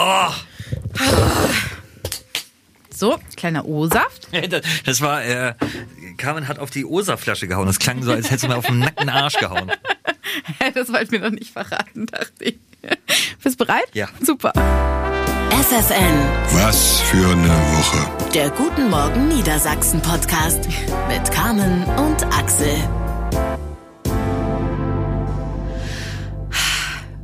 Oh, So, kleiner O-Saft. das, war, äh, Carmen hat auf die Osa-Flasche gehauen. Das klang so, als hättest du mir auf den nackten Arsch gehauen. Das wollt mir noch nicht verraten, dachte ich. Bist bereit? Ja. Super. FFN, Was für eine Woche. der Guten Morgen Niedersachsen Podcast mit Carmen und Axel.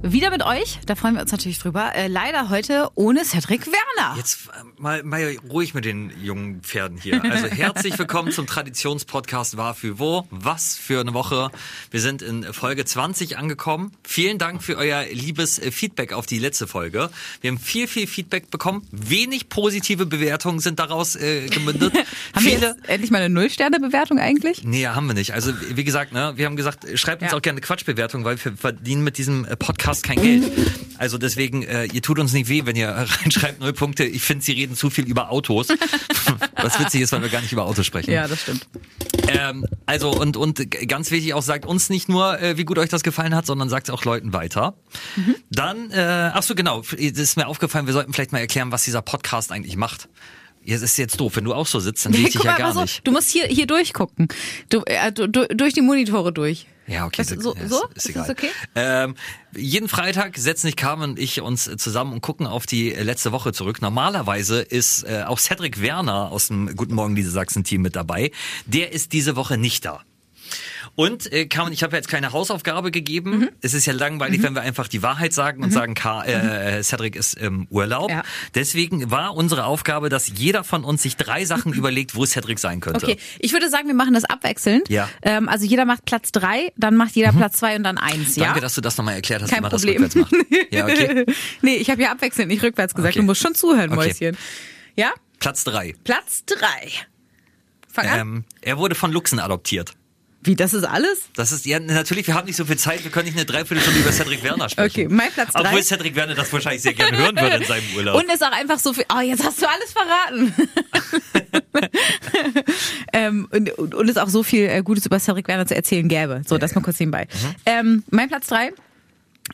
Wieder mit euch, da freuen wir uns natürlich drüber. Äh, leider heute ohne Cedric Werner. Jetzt äh, mal, mal ruhig mit den jungen Pferden hier. Also herzlich willkommen zum Traditionspodcast War für wo. Was für eine Woche. Wir sind in Folge 20 angekommen. Vielen Dank für euer liebes äh, Feedback auf die letzte Folge. Wir haben viel, viel Feedback bekommen. Wenig positive Bewertungen sind daraus äh, gemündet. Haben wir Viele. jetzt endlich mal eine Null-Sterne-Bewertung eigentlich? Nee, haben wir nicht. Also wie gesagt, ne, wir haben gesagt, schreibt uns Ja. auch gerne Quatschbewertung, weil wir verdienen mit diesem äh, Podcast kein Geld. Also deswegen, äh, ihr tut uns nicht weh, wenn ihr reinschreibt null Punkte. Ich finde, sie reden zu viel über Autos. Was witzig ist, weil wir gar nicht über Autos sprechen. Ja, das stimmt. Ähm, also und und ganz wichtig auch, sagt uns nicht nur, äh, wie gut euch das gefallen hat, sondern sagt es auch Leuten weiter. Mhm. Dann, äh, ach so genau, das ist mir aufgefallen, wir sollten vielleicht mal erklären, was dieser Podcast eigentlich macht. Ja, das ist jetzt doof, wenn du auch so sitzt, dann sehe ich dich ja mal, gar auf, nicht. Du musst hier, hier durchgucken. Du, äh, du, durch die Monitore durch. Ja, okay. Das- so- ja, so? Ist, Ist egal. das okay? Ähm, jeden Freitag setzen sich Carmen und ich uns zusammen und gucken auf die letzte Woche zurück. Normalerweise ist äh, auch Cedric Werner aus dem Guten Morgen diese Sachsen-Team mit dabei. Der ist diese Woche nicht da. Und äh, Carmen, ich habe jetzt keine Hausaufgabe gegeben. Mhm. Es ist ja langweilig, wenn wir einfach die Wahrheit sagen und sagen, Ka äh, Cedric ist im Urlaub. Ja. Deswegen war unsere Aufgabe, dass jeder von uns sich drei Sachen überlegt, wo Cedric sein könnte. Okay, ich würde sagen, wir machen das abwechselnd. Ja. Ähm, also jeder macht Platz drei, dann macht jeder Platz zwei und dann eins, ja? Danke, dass du das nochmal erklärt hast, Kein wie man Problem. das rückwärts macht. Ja, okay. nee, ich habe ja abwechselnd nicht rückwärts gesagt. Okay. Du musst schon zuhören, Okay. Mäuschen. Ja? Platz drei. Platz drei. Fang an. Ähm, er wurde von Luchsen adoptiert. Wie, das ist alles? Das ist ja natürlich, wir haben nicht so viel Zeit, wir können nicht eine Dreiviertelstunde über Cedric Werner sprechen. Okay, mein Platz drei. Obwohl Cedric Werner das wahrscheinlich sehr gerne hören würde in seinem Urlaub. Und ist auch einfach so viel. Oh, jetzt hast du alles verraten. ähm, und, und, und ist auch so viel äh, Gutes über Cedric Werner zu erzählen gäbe. So, das mal kurz nebenbei. Mhm. Ähm, mein Platz drei.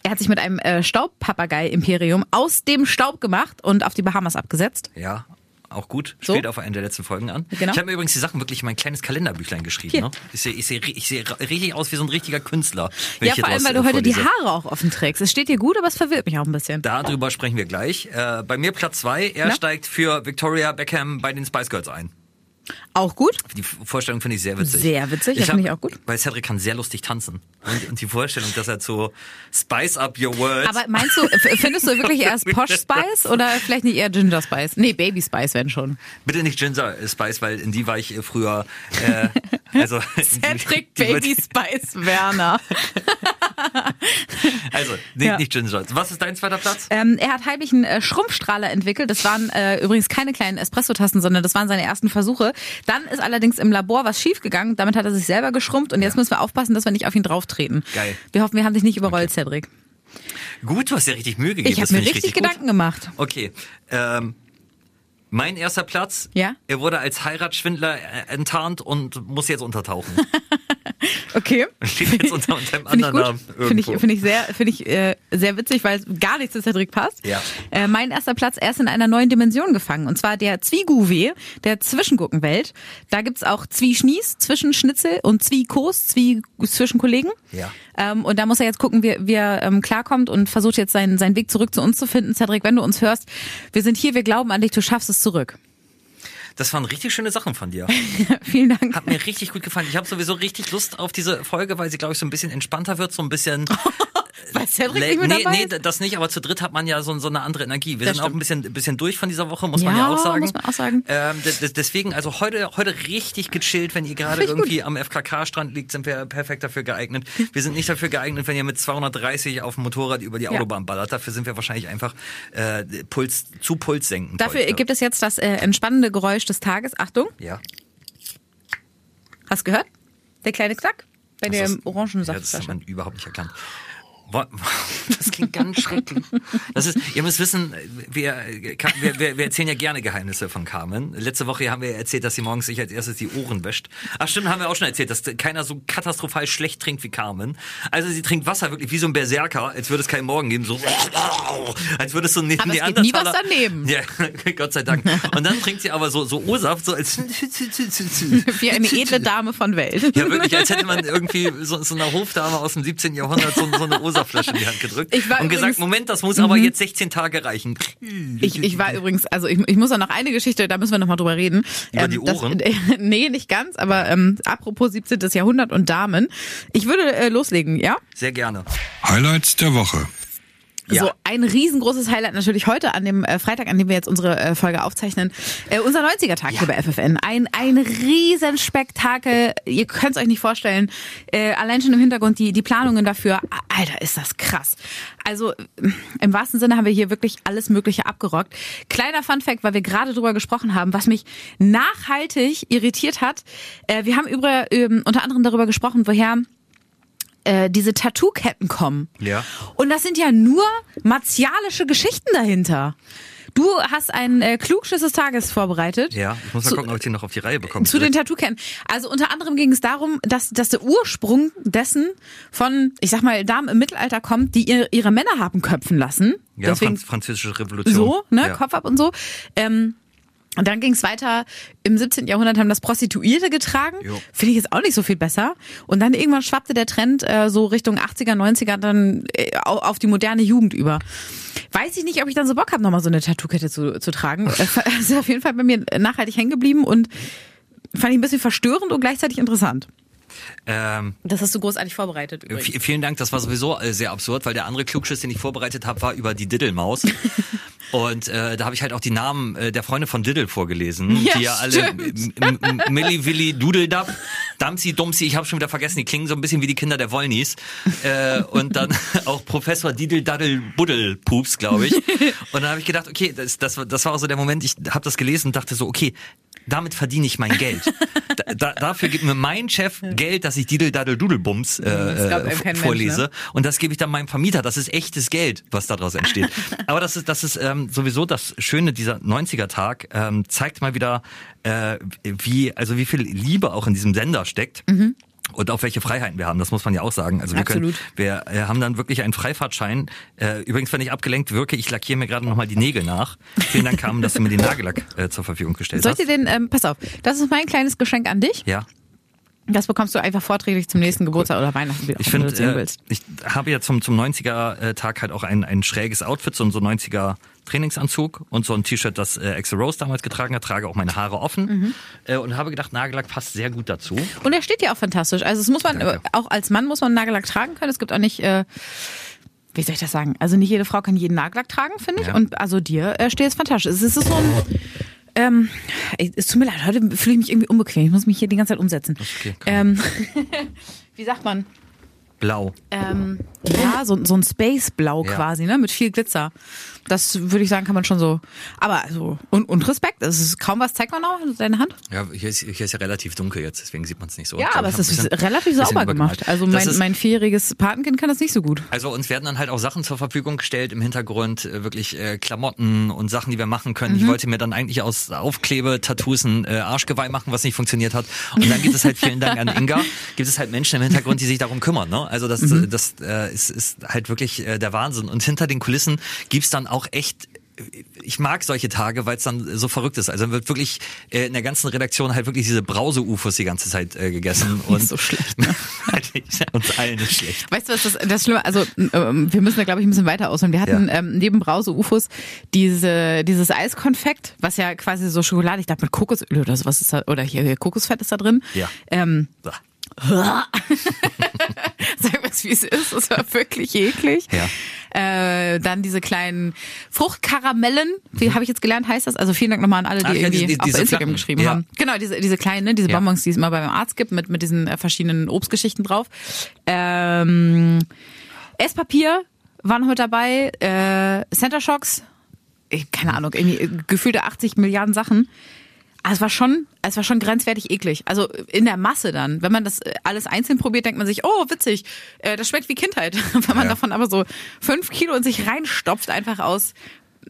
Er hat sich mit einem äh, Staubpapagei-Imperium aus dem Staub gemacht und auf die Bahamas abgesetzt. ja, auch gut. So. Spielt auf einer der letzten Folgen an. Genau. Ich habe mir übrigens die Sachen wirklich in mein kleines Kalenderbüchlein geschrieben. Ne? Ich sehe ich seh, ich seh richtig aus wie so ein richtiger Künstler. Ja, vor allem, weil du heute die. Haare auch offen trägst. Es steht dir gut, aber es verwirrt mich auch ein bisschen. Darüber sprechen wir gleich. Äh, bei mir Platz zwei. Er Na? steigt für Victoria Beckham bei den Spice Girls ein. Auch gut? Die Vorstellung finde ich sehr witzig. Sehr witzig, das hab- finde ich auch gut. Weil Cedric kann sehr lustig tanzen. Und, und die Vorstellung, dass er so Spice up your world. Aber meinst du, findest du wirklich erst Posh Spice oder vielleicht nicht eher Ginger Spice? Nee, Baby Spice, wenn schon. Bitte nicht Ginger Spice, weil in die war ich äh, früher. Äh, also, Cedric die- die- Baby Spice Werner. Also, nicht, Ja. nicht Ginger. Was ist dein zweiter Platz? Ähm, er hat heimlich einen äh, Schrumpfstrahler entwickelt. Das waren äh, übrigens keine kleinen Espressotassen, sondern das waren seine ersten Versuche. Dann ist allerdings im Labor was schiefgegangen. Damit hat er sich selber geschrumpft und jetzt müssen wir aufpassen, dass wir nicht auf ihn drauftreten. Geil. Wir hoffen, wir haben dich nicht überrollt, Cedric. Gut, du hast dir richtig Mühe gegeben. Ich habe mir richtig, gut. Gedanken gemacht. Okay. Ähm, mein erster Platz. Ja? Er wurde als Heiratsschwindler äh, enttarnt und muss jetzt untertauchen. Okay. Steht jetzt unter, unter einem Finde ich anderen. Namen. Finde ich, finde ich sehr, finde ich äh, sehr witzig, weil gar nichts zu Cedric passt. Ja. Äh, mein erster Platz, er ist in einer neuen Dimension gefangen. Und zwar der Zwieguwe, der Zwischenguckenwelt. Da gibt's auch Zwieschnies, Zwischenschnitzel und Zwiekos, Zwie zwischen Kollegen. Ja. Ähm, und da muss er jetzt gucken, wie, wie er ähm, klarkommt und versucht jetzt seinen, seinen Weg zurück zu uns zu finden. Cedric, wenn du uns hörst, wir sind hier, wir glauben an dich, du schaffst es zurück. Das waren richtig schöne Sachen von dir. Vielen Dank. Hat mir richtig gut gefallen. Ich habe sowieso richtig Lust auf diese Folge, weil sie, glaube ich, so ein bisschen entspannter wird, so ein bisschen. Weil Cedric nicht mehr nee, dabei nee, ist? das nicht, aber zu dritt hat man ja so, so eine andere Energie. Wir Das sind auch stimmt. ein bisschen, bisschen durch von dieser Woche, muss man Ja, ja auch sagen. muss man auch sagen. Ähm, de- de- deswegen, also heute, heute richtig gechillt, wenn ihr gerade irgendwie am FKK-Strand liegt, sind wir perfekt dafür geeignet. Wir sind nicht dafür geeignet, wenn ihr mit 230 auf dem Motorrad über die Ja. Autobahn ballert. Dafür sind wir wahrscheinlich einfach äh, Puls, zu Puls senken. Dafür heute. gibt es jetzt das äh, entspannende Geräusch des Tages. Achtung. Ja. Hast du gehört? Der kleine Knack bei der ist- Ja, das hat man überhaupt nicht erkannt. Das klingt ganz schrecklich. Das ist, ihr müsst wissen, wir, wir, wir, erzählen ja gerne Geheimnisse von Carmen. Letzte Woche haben wir erzählt, dass sie morgens sich als erstes die Ohren wäscht. Ach stimmt, haben wir auch schon erzählt, dass keiner so katastrophal schlecht trinkt wie Carmen. Also sie trinkt Wasser wirklich wie so ein Berserker, als würde es keinen Morgen geben. So, als würde es so neben Aber die geht nie was daneben. Ja, Gott sei Dank. Und dann trinkt sie aber so, so O-Saft, so als Wie eine edle Dame von Welt. Ja, wirklich, als hätte man irgendwie so, so einer Hofdame aus dem 17. Jahrhundert so, so eine Osa-Flasche in die Hand gedrückt Ich war und gesagt, übrigens- Mhm. Moment, das muss aber jetzt 16 Tage reichen. Ich, ich war übrigens, also ich, ich muss auch noch eine Geschichte, da müssen wir nochmal drüber reden. Über die das, Ohren? nee, nicht ganz, aber ähm, apropos 17. Jahrhundert und Damen. Ich würde äh, loslegen, ja? Sehr gerne. Highlights der Woche. Ja. So, ein riesengroßes Highlight natürlich heute an dem äh, Freitag, an dem wir jetzt unsere äh, Folge aufzeichnen. Äh, unser 90er-Tag hier bei FFN. Ein, ein Riesenspektakel. Ihr könnt es euch nicht vorstellen. Äh, allein schon im Hintergrund die, die Planungen dafür. Alter, ist das krass. Also äh, im wahrsten Sinne haben wir hier wirklich alles Mögliche abgerockt. Kleiner Fun-Fact, weil wir gerade drüber gesprochen haben, was mich nachhaltig irritiert hat. Äh, wir haben über, ähm, unter anderem darüber gesprochen, woher äh, diese Tattoo-Ketten kommen. Ja. Und das sind ja nur martialische Geschichten dahinter. Du hast einen äh, Klugschiss des Tages vorbereitet. Ja, ich muss mal Zu- gucken, ob ich den noch auf die Reihe bekomme. Zu den Tattoo-Ketten. Also unter anderem ging es darum, dass, dass der Ursprung dessen von, ich sag mal, Damen im Mittelalter kommt, die ihre, ihre Männer haben köpfen lassen. ja, Deswegen Franz französische Revolution. so, ne, Ja. Kopf ab und so. Ähm, und dann ging es weiter. Im 17. Jahrhundert haben das Prostituierte getragen. Finde ich jetzt auch nicht so viel besser. Und dann irgendwann schwappte der Trend äh, so Richtung 80er, 90er dann äh, au- auf die moderne Jugend über. Weiß ich nicht, ob ich dann so Bock habe, nochmal so eine Tattoo-Kette zu, zu tragen. Ist auf jeden Fall bei mir nachhaltig hängen geblieben und fand ich ein bisschen verstörend und gleichzeitig interessant. Ähm, Das hast du großartig vorbereitet übrigens. v- vielen Dank, das war sowieso äh, sehr absurd, weil der andere Klugschiss, den ich vorbereitet habe, war über die Diddelmaus. Und äh, da habe ich halt auch die Namen äh, der Freunde von Diddle vorgelesen, Ja, die ja alle stimmt. M- Milli, Willi, Dudeldab, Damsi, Dumsi, ich habe schon wieder vergessen, die klingen so ein bisschen wie die Kinder der Wollnies. Äh, und dann auch Professor Didel, Daddel, Buddel, Pups, glaube ich. Und dann habe ich gedacht, okay, das, das, war- das war auch so der Moment, ich habe das gelesen und dachte so, okay, damit verdiene ich mein Geld. Da, da, dafür gibt mir mein Chef Geld, dass ich Didel, Daddel, Dudelbums äh, äh, kein Mensch, vorlese. ne? Und das gebe ich dann meinem Vermieter. Das ist echtes Geld, was daraus entsteht. Aber das ist, das ist ähm, sowieso das Schöne dieser 90er-Tag. Ähm, zeigt mal wieder, äh, wie, also wie viel Liebe auch in diesem Sender steckt. Und auch welche Freiheiten wir haben, das muss man ja auch sagen. Also wir Absolut. können, wir äh, haben dann wirklich einen Freifahrtschein. Äh, übrigens, wenn ich abgelenkt wirke, ich lackiere mir gerade nochmal die Nägel nach. Vielen Dank, Carmen, dass du mir den Nagellack äh, zur Verfügung gestellt Soll ich hast. dir den, ähm, pass auf, das ist mein kleines Geschenk an dich. Ja, Das bekommst du einfach vorträglich zum nächsten Geburtstag oder Weihnachten, wie ich finde, du sehen äh, willst. ich habe ja zum, zum 90er-Tag halt auch ein, ein schräges Outfit, so ein so 90er Trainingsanzug und so ein T-Shirt, das äh, Axel Rose damals getragen hat, trage auch meine Haare offen Mhm. äh, und habe gedacht, Nagellack passt sehr gut dazu. Und er steht ja auch fantastisch. Also es muss man, Danke. auch als Mann muss man Nagellack tragen können. Es gibt auch nicht, äh, wie soll ich das sagen? Also nicht jede Frau kann jeden Nagellack tragen, finde ich. Ja. Und also dir äh, steht es fantastisch. Es ist so ein, ähm, es tut mir leid, heute fühle ich mich irgendwie unbequem. Ich muss mich hier die ganze Zeit umsetzen. okay, ähm, wie sagt man? Blau. Ähm, ja, so, so ein Space-Blau Ja. quasi, ne? Mit viel Glitzer. Das würde ich sagen, kann man schon so. Aber also, und, und Respekt. Es ist kaum was, zeig mal noch deine Hand. Ja, hier ist, hier ist ja relativ dunkel jetzt, deswegen sieht man es nicht so. Ja, aber es ist bisschen- relativ sauber gemacht. Also mein, ist- mein vierjähriges Patenkind kann das nicht so gut. Also uns werden dann halt auch Sachen zur Verfügung gestellt im Hintergrund, äh, wirklich äh, Klamotten und Sachen, die wir machen können. Mhm. Ich wollte mir dann eigentlich aus Aufklebe-Tattoos ein äh, Arschgeweih machen, was nicht funktioniert hat. Und dann gibt es halt, vielen Dank an Inga, gibt es halt Menschen im Hintergrund, die sich darum kümmern. Ne? Also das, Mhm. das äh, ist, ist halt wirklich äh, der Wahnsinn. Und hinter den Kulissen gibt's dann auch echt ich mag solche Tage, weil es dann so verrückt ist. Also dann wird wirklich äh, in der ganzen Redaktion halt wirklich diese Brause-UFOs die ganze Zeit äh, gegessen. Und so schlecht, ne? uns allen ist schlecht. Weißt du, was das, das Schlimme, also ähm, wir müssen da glaube ich ein bisschen weiter ausholen. Wir hatten Ja. ähm, neben Brause Ufos diese dieses Eiskonfekt, was ja quasi so Schokolade, ich glaube mit Kokosöl oder sowas ist da oder hier, hier Kokosfett ist da drin. Ja. Ähm, So. Sag mal, wie es ist. Das war wirklich eklig. Ja. Äh, dann diese kleinen Fruchtkaramellen, wie habe ich jetzt gelernt, heißt das? Also vielen Dank nochmal an alle, die Mhm. Ach ja, irgendwie die- auf diese Instagram flachen, geschrieben ja. haben. Genau, diese, diese kleinen, ne, diese Ja. Bonbons, die es immer beim Arzt gibt, mit, mit diesen äh, verschiedenen Obstgeschichten drauf. Ähm, Esspapier waren heute dabei, äh, Center Shocks, ich, keine Ahnung, irgendwie äh, gefühlte 80 Milliarden Sachen. Ah, Es war schon, es war schon grenzwertig eklig. Also in der Masse dann. Wenn man das äh, alles einzeln probiert, denkt man sich, oh, witzig, äh, das schmeckt wie Kindheit. Wenn man Ja. davon aber so fünf Kilo in sich reinstopft, einfach aus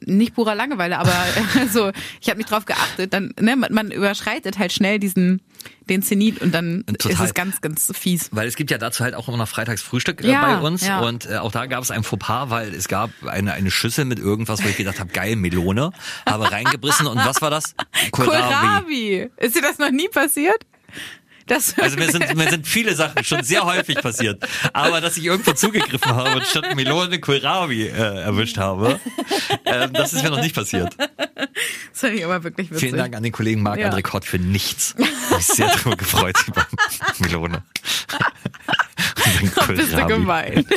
nicht purer Langeweile, aber also ich habe nicht drauf geachtet, dann ne, man, überschreitet halt schnell diesen den Zenit und dann Total. ist es ganz, ganz fies. Weil es gibt ja dazu halt auch immer noch Freitagsfrühstück äh, Ja, bei uns ja. und äh, auch da gab es ein Fauxpas, weil es gab eine, eine Schüssel mit irgendwas, wo ich gedacht habe, geil, Melone, habe reingebissen und was war das? Kohlrabi. Ist dir das noch nie passiert? Das Also mir sind, mir sind viele Sachen schon sehr häufig passiert. Aber dass ich irgendwo zugegriffen habe und statt Melone Kohlrabi äh, erwischt habe, ähm, das ist mir noch nicht passiert. das fand ich aber wirklich witzig. Vielen Dank an den Kollegen Marc Ja. Kott für nichts. Ich mich sehr darüber gefreut über Melone. Bist du gemein.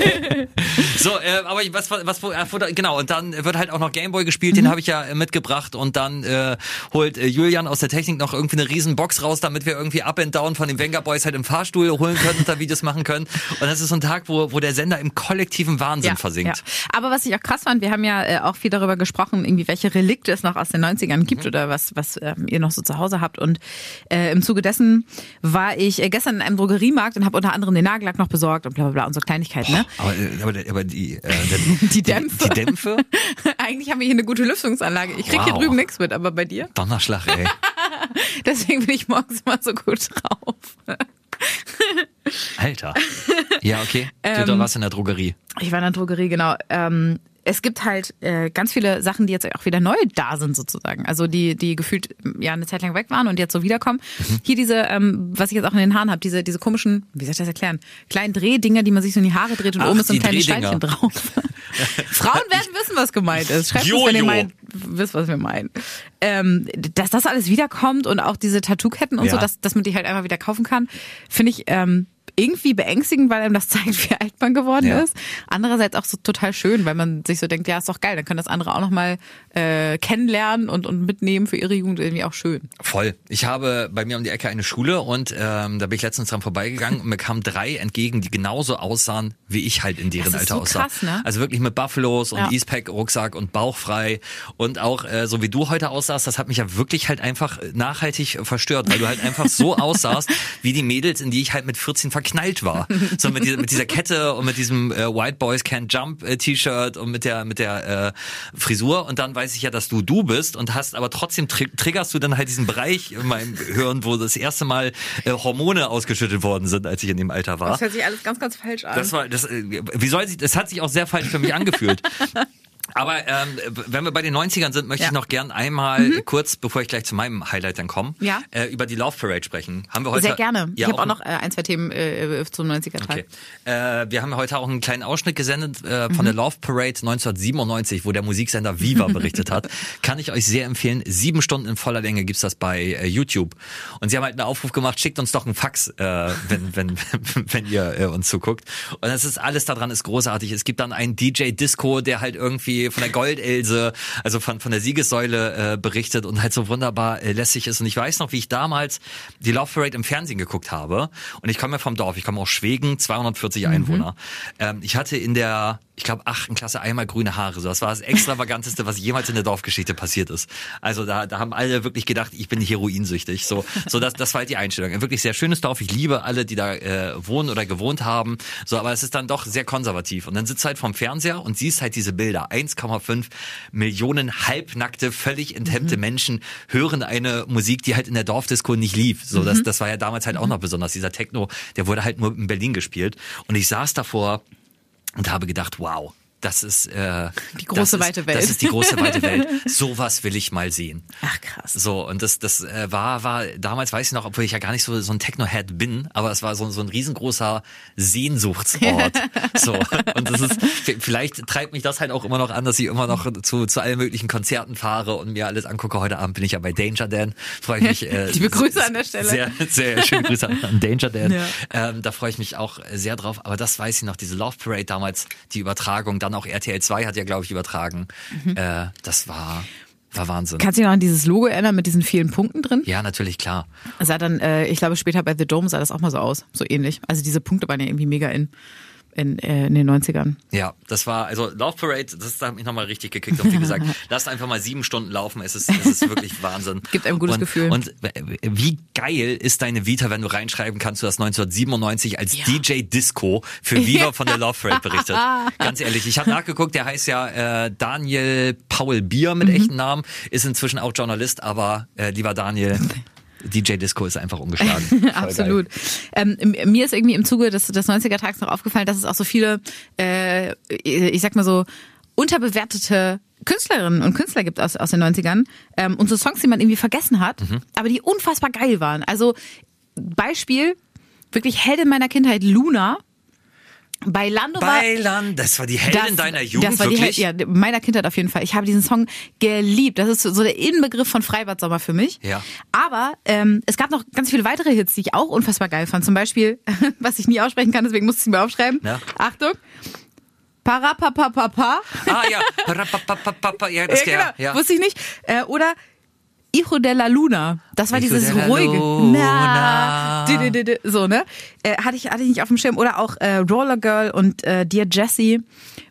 So, äh, aber was, was, was äh, genau, und dann wird halt auch noch Gameboy gespielt, Mhm. den habe ich ja äh, mitgebracht und dann äh, holt äh, Julian aus der Technik noch irgendwie eine riesen Box raus, damit wir irgendwie Up and Down von den Venga Boys halt im Fahrstuhl holen können und da Videos machen können. Und das ist so ein Tag, wo, wo der Sender im kollektiven Wahnsinn versinkt. Ja. Aber was ich auch krass fand, wir haben ja äh, auch viel darüber gesprochen, irgendwie welche Relikte es noch aus den 90ern Mhm. gibt oder was, was ähm, ihr noch so zu Hause habt. Und äh, im Zuge dessen war ich äh, gestern in einem Drogeriemarkt und habe unter anderem den Nagellack noch besorgt und bla bla und so Kleinigkeiten. Ne? Aber, äh, aber, aber die, äh, der, Die Dämpfe. Die, die Dämpfe? Eigentlich haben wir hier eine gute Lüftungsanlage. Ich krieg hier Wow. drüben nichts mit, aber bei dir? Donnerschlag, ey. Deswegen bin ich morgens immer so gut drauf. Alter. Ja, okay. Ähm, du warst in der Drogerie. Ich war in der Drogerie, genau. Ähm, es gibt halt äh, ganz viele Sachen, die jetzt auch wieder neu da sind sozusagen. Also die, die gefühlt ja eine Zeit lang weg waren und jetzt so wiederkommen. Mhm. Hier diese, ähm, was ich jetzt auch in den Haaren habe, diese, diese komischen, wie soll ich das erklären? Kleinen Drehdinger, die man sich so in die Haare dreht und Ach, oben ist so ein kleines. Steinchen drauf. Frauen werden wissen, was gemeint ist. Schreibt uns, wenn ihr Jojo. meint, wisst, was wir meinen. Ähm, dass das alles wiederkommt und auch diese Tattoo-Ketten und Ja. so, dass, dass man die halt einfach wieder kaufen kann, finde ich ähm, irgendwie beängstigend, weil einem das zeigt, wie alt man geworden Ja. ist. Andererseits auch so total schön, weil man sich so denkt, ja, ist doch geil, dann können das andere auch nochmal äh, kennenlernen und, und mitnehmen für ihre Jugend irgendwie auch schön. Voll. Ich habe bei mir um die Ecke eine Schule und ähm, da bin ich letztens dran vorbeigegangen und mir kamen drei entgegen, die genauso aussahen, wie ich halt in deren Alter so aussah. krass, ne? Also wirklich mit Buffalos und Ja. Eastpack, Rucksack und bauchfrei und auch äh, so wie du heute aussahst, das hat mich ja wirklich halt einfach nachhaltig verstört, weil du halt einfach so aussahst wie die Mädels, in die ich halt mit 14 verknallt war. So mit dieser, mit dieser Kette und mit diesem äh, White Boys Can't Jump äh, T-Shirt und mit der mit der äh, Frisur und dann weiß ich ja, dass du du bist und hast aber trotzdem tri triggerst du dann halt diesen Bereich in meinem Hirn, wo das erste Mal äh, Hormone ausgeschüttet worden sind, als ich in dem Alter war. hört sich alles ganz, ganz falsch an. Das war das. äh, Wie soll sich? Das hat sich auch sehr falsch für mich angefühlt. Aber ähm, wenn wir bei den 90ern sind, möchte Ja. ich noch gern einmal kurz, bevor ich gleich zu meinem Highlight dann komme, Ja. äh, über die Love Parade sprechen. Haben wir heute? Sehr gerne. Ja, ich habe auch noch äh, ein, zwei Themen äh, zum 90er-Teil. Okay. Äh, wir haben heute auch einen kleinen Ausschnitt gesendet äh, von der Love Parade 1997, wo der Musiksender Viva berichtet hat. Kann ich euch sehr empfehlen. Sieben Stunden in voller Länge gibt's das bei äh, YouTube. Und sie haben halt einen Aufruf gemacht, schickt uns doch einen Fax, äh, wenn, wenn, wenn ihr äh, uns zuguckt. Und das ist alles daran ist großartig. Es gibt dann einen DJ Disco, der halt irgendwie von der Goldelse, also von, von der Siegessäule äh, berichtet und halt so wunderbar äh, lässig ist. Und ich weiß noch, wie ich damals die Love Parade im Fernsehen geguckt habe. Und ich komme ja vom Dorf, ich komme aus Schweden, 240 Einwohner. Ähm, ich hatte in der, ich glaube, achten Klasse einmal grüne Haare. So, das war das extravaganteste, was jemals in der Dorfgeschichte passiert ist. Also da, da haben alle wirklich gedacht, ich bin heroinsüchtig. So, so das, das war halt die Einstellung. Ein wirklich sehr schönes Dorf. Ich liebe alle, die da äh, wohnen oder gewohnt haben. So, aber es ist dann doch sehr konservativ. Und dann sitzt du halt vom Fernseher und siehst halt diese Bilder. 1,5 Millionen halbnackte, völlig enthemmte Menschen hören eine Musik, die halt in der Dorfdisco nicht lief. So, das, das war ja damals halt auch noch besonders. Dieser Techno, der wurde halt nur in Berlin gespielt. Und ich saß davor und habe gedacht, wow, das ist äh, Die große, ist, weite Welt. Das ist die große weite Welt. Sowas will ich mal sehen. Ach krass. So, und das, das äh, war, war, damals weiß ich noch, obwohl ich ja gar nicht so, so ein Techno-Head bin, aber es war so, so ein riesengroßer Sehnsuchtsort. so, und das ist, vielleicht treibt mich das halt auch immer noch an, dass ich immer noch zu, zu allen möglichen Konzerten fahre und mir alles angucke. Heute Abend bin ich ja bei Danger Dan. Freue ich mich. Äh, Liebe Grüße an der Stelle. Sehr, sehr schöne Grüße an, an Danger Dan. Ja. Ähm, da freue ich mich auch sehr drauf. Aber das weiß ich noch, diese Love Parade damals, die Übertragung, dann auch RTL 2 hat ja, glaube ich, übertragen. Mhm. Äh, das war, war Wahnsinn. Kannst du dich noch an dieses Logo erinnern mit diesen vielen Punkten drin? Ja, natürlich, klar. Sah dann, äh, ich glaube, später bei The Dome sah das auch mal so aus. So ähnlich. Also diese Punkte waren ja irgendwie mega in. In, äh, in den 90ern. Ja, das war, also Love Parade, das hat mich nochmal richtig gekickt. Und wie gesagt, lasst einfach mal sieben Stunden laufen. Es ist, es ist wirklich Wahnsinn. Gibt einem ein gutes und, Gefühl. Und wie geil ist deine Vita, wenn du reinschreiben kannst, du hast 1997 als Ja. DJ Disco für Viva von der Love Parade berichtet. Ganz ehrlich, ich habe nachgeguckt, der heißt ja äh, Daniel Paul Bier Mhm. mit echten Namen, ist inzwischen auch Journalist, aber äh, lieber Daniel, DJ Disco ist einfach ungeschlagen. Absolut. Ähm, mir ist irgendwie im Zuge des, des 90er-Tags noch aufgefallen, dass es auch so viele, äh, ich sag mal so, unterbewertete Künstlerinnen und Künstler gibt aus, aus den 90ern ähm, und so Songs, die man irgendwie vergessen hat, Mhm. aber die unfassbar geil waren. Also Beispiel, wirklich Heldin meiner Kindheit, Luna. Bei Lando war Bei Land, das war die Heldin deiner Jugend, das war die wirklich? Hel ja, meiner Kindheit auf jeden Fall. Ich habe diesen Song geliebt. Das ist so der Inbegriff von Freibad-Sommer für mich. Ja. Aber ähm, es gab noch ganz viele weitere Hits, die ich auch unfassbar geil fand. Zum Beispiel, was ich nie aussprechen kann, deswegen musste ich es mir aufschreiben. Ja. Achtung. Parapapapapa. Ah ja, Parapapapapa, ja, das Ja, genau. ja. Wusste ich nicht. Äh, oder Hijo de la Luna. Das war Hijo dieses ruhige. Na, di, di, di, di, so, ne? Äh, hatte, ich, hatte ich nicht auf dem Schirm. Oder auch äh, Roller Girl und äh, Dear Jessie.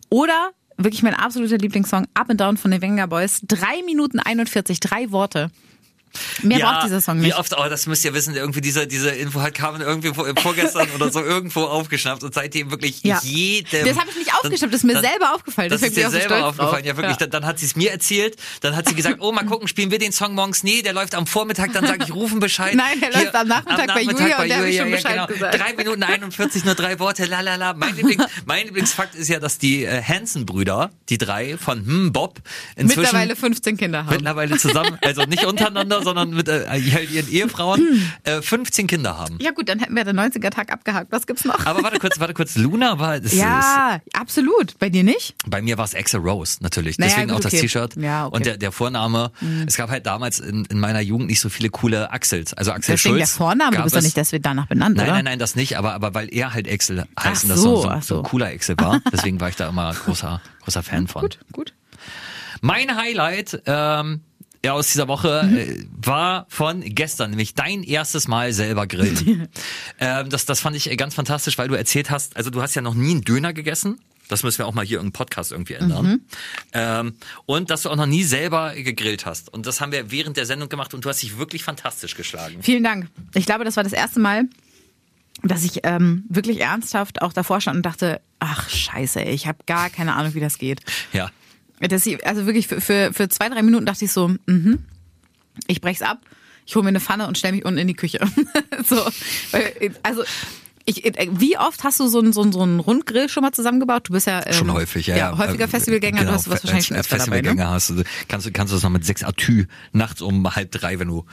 Oder wirklich mein absoluter Lieblingssong Up and Down von den Wenger Boys. Drei Minuten 41, drei Worte. Mehr braucht dieser Song Wie nicht. oft, oh, das müsst ihr wissen, irgendwie diese, diese Info hat Carmen irgendwie vor, vorgestern oder so irgendwo aufgeschnappt und seitdem wirklich Ja. jedem. Das habe ich nicht aufgeschnappt, das ist mir selber aufgefallen. Das ist dir ich auch so selber stolz drauf. aufgefallen, ja wirklich. Ja. Dann, dann hat sie es mir erzählt, dann hat sie gesagt, oh, mal gucken, spielen wir den Song morgens? Nee, der läuft am Vormittag, dann sage ich, rufen Bescheid. Nein, der läuft am Nachmittag bei Julia der hat mir schon ja, Bescheid genau. gesagt. Drei Minuten 41, nur drei Worte, la la la. Mein, Lieblings, mein Lieblingsfakt ist ja, dass die äh, Hansen-Brüder, die drei von Hm Bob, inzwischen Mittlerweile 15 Kinder haben. mittlerweile zusammen, also nicht untereinander, sondern mit äh, halt ihren Ehefrauen, äh, 15 Kinder haben. Ja gut, dann hätten wir den 90er-Tag abgehakt. Was gibt's noch? Aber warte kurz, warte kurz, Luna war, das ja, absolut. Bei dir nicht? ist, bei mir war es Axel Rose natürlich, Naja, deswegen gut, auch das okay. T-Shirt Ja, okay. Mhm. und der, der Vorname. Es gab halt damals in, in meiner Jugend nicht so viele coole Axels, also Axel Deswegen der Schulz. Vorname, du bist doch nicht deswegen danach benannt, Nein, oder? nein, nein, das nicht, aber, aber weil er halt Axel heißt und das so, so, so, so ein cooler Axel war, deswegen war ich da immer großer, großer Fan von. Gut, gut. Mein Highlight ähm, aus dieser Woche Mhm. äh, war von gestern, nämlich dein erstes Mal selber grillen. ähm, das, das fand ich äh, ganz fantastisch, weil du erzählt hast, also du hast ja noch nie einen Döner gegessen. Das müssen wir auch mal hier im Podcast irgendwie ändern. Mhm. Ähm, und dass du auch noch nie selber gegrillt hast. Und das haben wir während der Sendung gemacht und du hast dich wirklich fantastisch geschlagen. Vielen Dank. Ich glaube, das war das erste Mal, dass ich ähm, wirklich ernsthaft auch davor stand und dachte, ach scheiße, ich habe gar keine Ahnung, wie das geht. Ja. Ich, also wirklich für, für, für zwei, drei Minuten dachte ich so, mhm, ich brech's ab, ich hole mir eine Pfanne und stelle mich unten in die Küche. so, also ich, wie oft hast du so einen, so einen, so einen Rundgrill schon mal zusammengebaut? Du bist ja ähm, Schon häufig, ja. ja. häufiger Ähm, Festivalgänger, genau, du hast was wahrscheinlich schon als, als dabei, ne? Festivalgänger hast du, kannst du, kannst du das noch mit sechs Atü nachts um halb drei, wenn du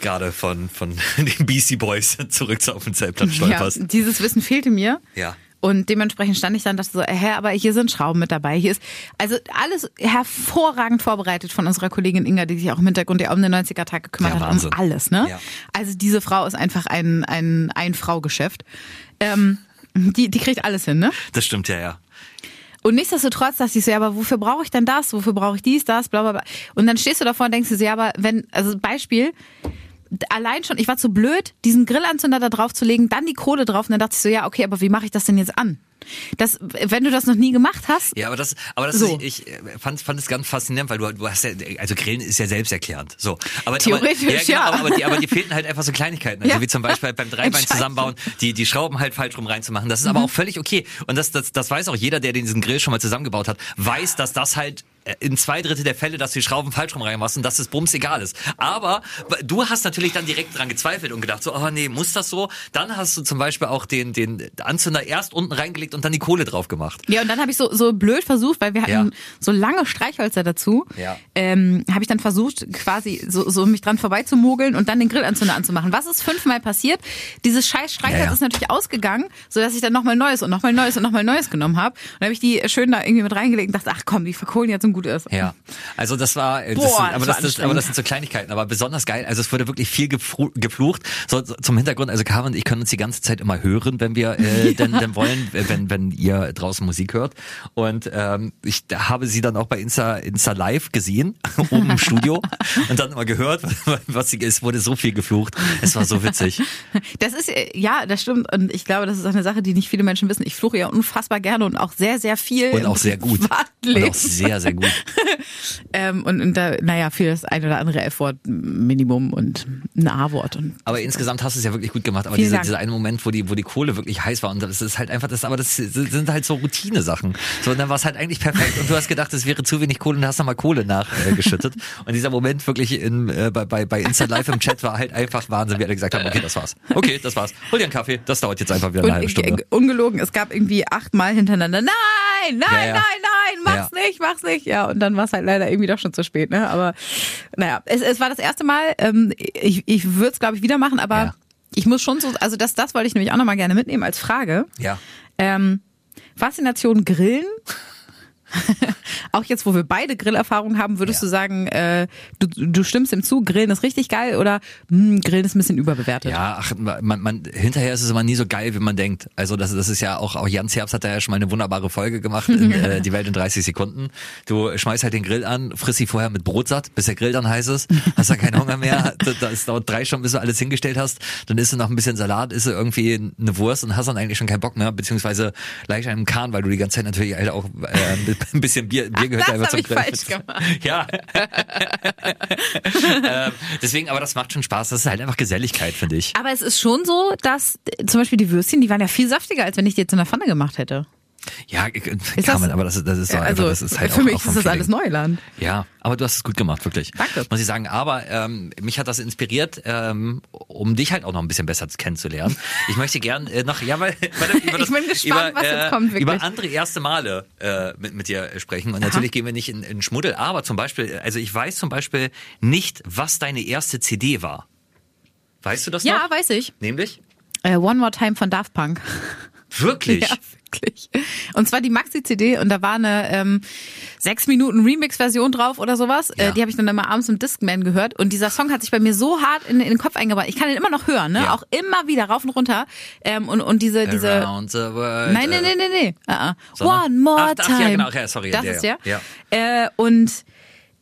gerade von, von den Beastie Boys zurück auf den Zeltplatz Ja, stolperst. dieses Wissen fehlte mir. Ja. Und dementsprechend stand ich dann, dachte so, äh, hä, aber hier sind Schrauben mit dabei. Hier ist also alles hervorragend vorbereitet von unserer Kollegin Inga, die sich auch im Hintergrund ja um den 90er-Tag gekümmert Ja, hat, um alles, ne? Ja. Also diese Frau ist einfach ein, ein, ein Frau-Geschäft. Ähm, die, die kriegt alles hin, ne? Das stimmt ja, ja. Und nichtsdestotrotz dachte ich so, ja, aber wofür brauche ich denn das? Wofür brauche ich dies, das, bla, bla, bla. Und dann stehst du davor und denkst dir so, ja, aber wenn, also Beispiel, allein schon, ich war zu blöd, diesen Grillanzünder da drauf zu legen, dann die Kohle drauf und dann dachte ich so, ja, okay, aber wie mache ich das denn jetzt an? Das, wenn du das noch nie gemacht hast, Ja, aber das, aber das So. ist, ich äh, fand, fand es ganz faszinierend, weil du, du hast ja, also Grillen ist ja selbsterklärend. So, aber Theoretisch, aber, ja, genau, ja. Aber, aber, die, aber die fehlten halt einfach so Kleinigkeiten, also Ja. wie zum Beispiel beim Dreibein zusammenbauen, die die Schrauben halt falsch rum reinzumachen. Das ist Mhm. aber auch völlig okay. Und das, das, das weiß auch jeder, der diesen Grill schon mal zusammengebaut hat, weiß, dass das halt in zwei Drittel der Fälle, dass du die Schrauben falsch rum reinmachst und dass es bums egal ist. Aber du hast natürlich dann direkt dran gezweifelt und gedacht so, oh nee, muss das so? Dann hast du zum Beispiel auch den, den Anzünder erst unten reingelegt und dann die Kohle drauf gemacht. Ja, und dann habe ich so, so blöd versucht, weil wir hatten Ja. so lange Streichhölzer dazu, Ja. ähm, habe ich dann versucht, quasi so, so mich dran vorbeizumogeln und dann den Grillanzünder anzumachen. Was ist fünfmal passiert? Dieses scheiß Streichholz Ja, ja. ist natürlich ausgegangen, sodass ich dann nochmal Neues und nochmal Neues und nochmal Neues genommen habe. Und dann habe ich die schön da irgendwie mit reingelegt und dachte, ach komm, die verkohlen ja zum gut ist. Ja, also das war, äh, das Boah, sind, aber, das, das, aber das sind so Kleinigkeiten, aber besonders geil. Also es wurde wirklich viel geflucht. So, zum Hintergrund, also Carmen und ich können uns die ganze Zeit immer hören, wenn wir äh, denn, denn wollen, wenn, wenn ihr draußen Musik hört. Und ähm, ich habe sie dann auch bei Insta, Insta Live gesehen, oben im Studio und dann immer gehört, was sie, es wurde so viel geflucht. Es war so witzig. Das ist, äh, ja, das stimmt. Und ich glaube, das ist auch eine Sache, die nicht viele Menschen wissen. Ich fluche ja unfassbar gerne und auch sehr, sehr viel. Und auch sehr gut. Und auch sehr, sehr gut. Ähm, und, und da, naja, für das ein oder andere F-Wort Minimum und ein A-Wort. Aber insgesamt hast du es ja wirklich gut gemacht. Aber dieser, dieser eine Moment, wo die, wo die Kohle wirklich heiß war und das ist halt einfach das, aber das sind halt so Routine-Sachen. So, und dann war es halt eigentlich perfekt und du hast gedacht, es wäre zu wenig Kohle und hast nochmal Kohle nachgeschüttet. und dieser Moment wirklich in, äh, bei, bei, Insta Live im Chat war halt einfach Wahnsinn, wie alle gesagt haben, okay, das war's. Okay, das war's. Hol dir einen Kaffee, das dauert jetzt einfach wieder eine halbe Und Stunde. äh, ungelogen, es gab irgendwie achtmal hintereinander, nein, nein, Ja, ja. nein, nein, mach's Ja. nicht, mach's nicht. Ja, und dann war es halt leider irgendwie doch schon zu spät, ne? Aber naja, es, es war das erste Mal, ähm, ich, ich würde es, glaube ich, wieder machen, aber Ja. ich muss schon so, also das, das wollte ich nämlich auch nochmal gerne mitnehmen als Frage. Ja. Ähm, Faszination Grillen. Auch jetzt, wo wir beide Grillerfahrung haben, würdest Ja. du sagen, äh, du, du stimmst ihm zu, Grillen ist richtig geil oder mh, Grillen ist ein bisschen überbewertet? Ja, ach, man, man, hinterher ist es immer nie so geil, wie man denkt. Also das, das ist ja auch, auch Jans Herbst hat da ja schon mal eine wunderbare Folge gemacht, in, äh, die Welt in 30 Sekunden. Du schmeißt halt den Grill an, frisst sie vorher mit Brot satt, bis der Grill dann heiß ist, hast dann keinen Hunger mehr, da, da, es dauert drei Stunden, bis du alles hingestellt hast, dann isst du noch ein bisschen Salat, isst du irgendwie eine Wurst und hast dann eigentlich schon keinen Bock mehr, beziehungsweise leicht einen Kahn, weil du die ganze Zeit natürlich halt auch äh, ein bisschen Bier, Bier gehört das einfach zum ich Grill. falsch gemacht. Ja. ähm, deswegen, aber das macht schon Spaß, das ist halt einfach Geselligkeit, finde ich. Aber es ist schon so, dass zum Beispiel die Würstchen, die waren ja viel saftiger, als wenn ich die jetzt in der Pfanne gemacht hätte. Ja, kann das- man, aber das ist, das ist so einfach, also das ist halt für auch, mich auch ist das alles Neuland. Ja, aber du hast es gut gemacht, wirklich. Danke. Muss ich sagen. Aber ähm, mich hat das inspiriert, ähm, um dich halt auch noch ein bisschen besser kennenzulernen. Ich möchte gern äh, noch, ja, weil, weil über das, Ich bin gespannt, über, was jetzt äh, kommt, wirklich. über andere erste Male äh, mit, mit dir sprechen. Und natürlich gehen wir nicht in, in Schmuddel, aber zum Beispiel, also ich weiß zum Beispiel nicht, was deine erste CD war. Weißt du das Ja, noch? weiß ich. Nämlich? Äh, One More Time von Daft Punk. Wirklich? Ja, wirklich. Und zwar die Maxi-CD und da war eine ähm, sechs Minuten Remix-Version drauf oder sowas. Ja. Äh, die habe ich dann immer abends im Discman gehört und dieser Song hat sich bei mir so hart in, in den Kopf eingebaut. Ich kann ihn immer noch hören, ne? Ja. Auch immer wieder rauf und runter. Ähm, und, und diese, diese. Around the world. Nein, nein, äh, nein, nein, nein. Ah. Sondern? One more Ach, ach, ja, time. genau. Ja, sorry, Das der, ist der. ja. Äh, und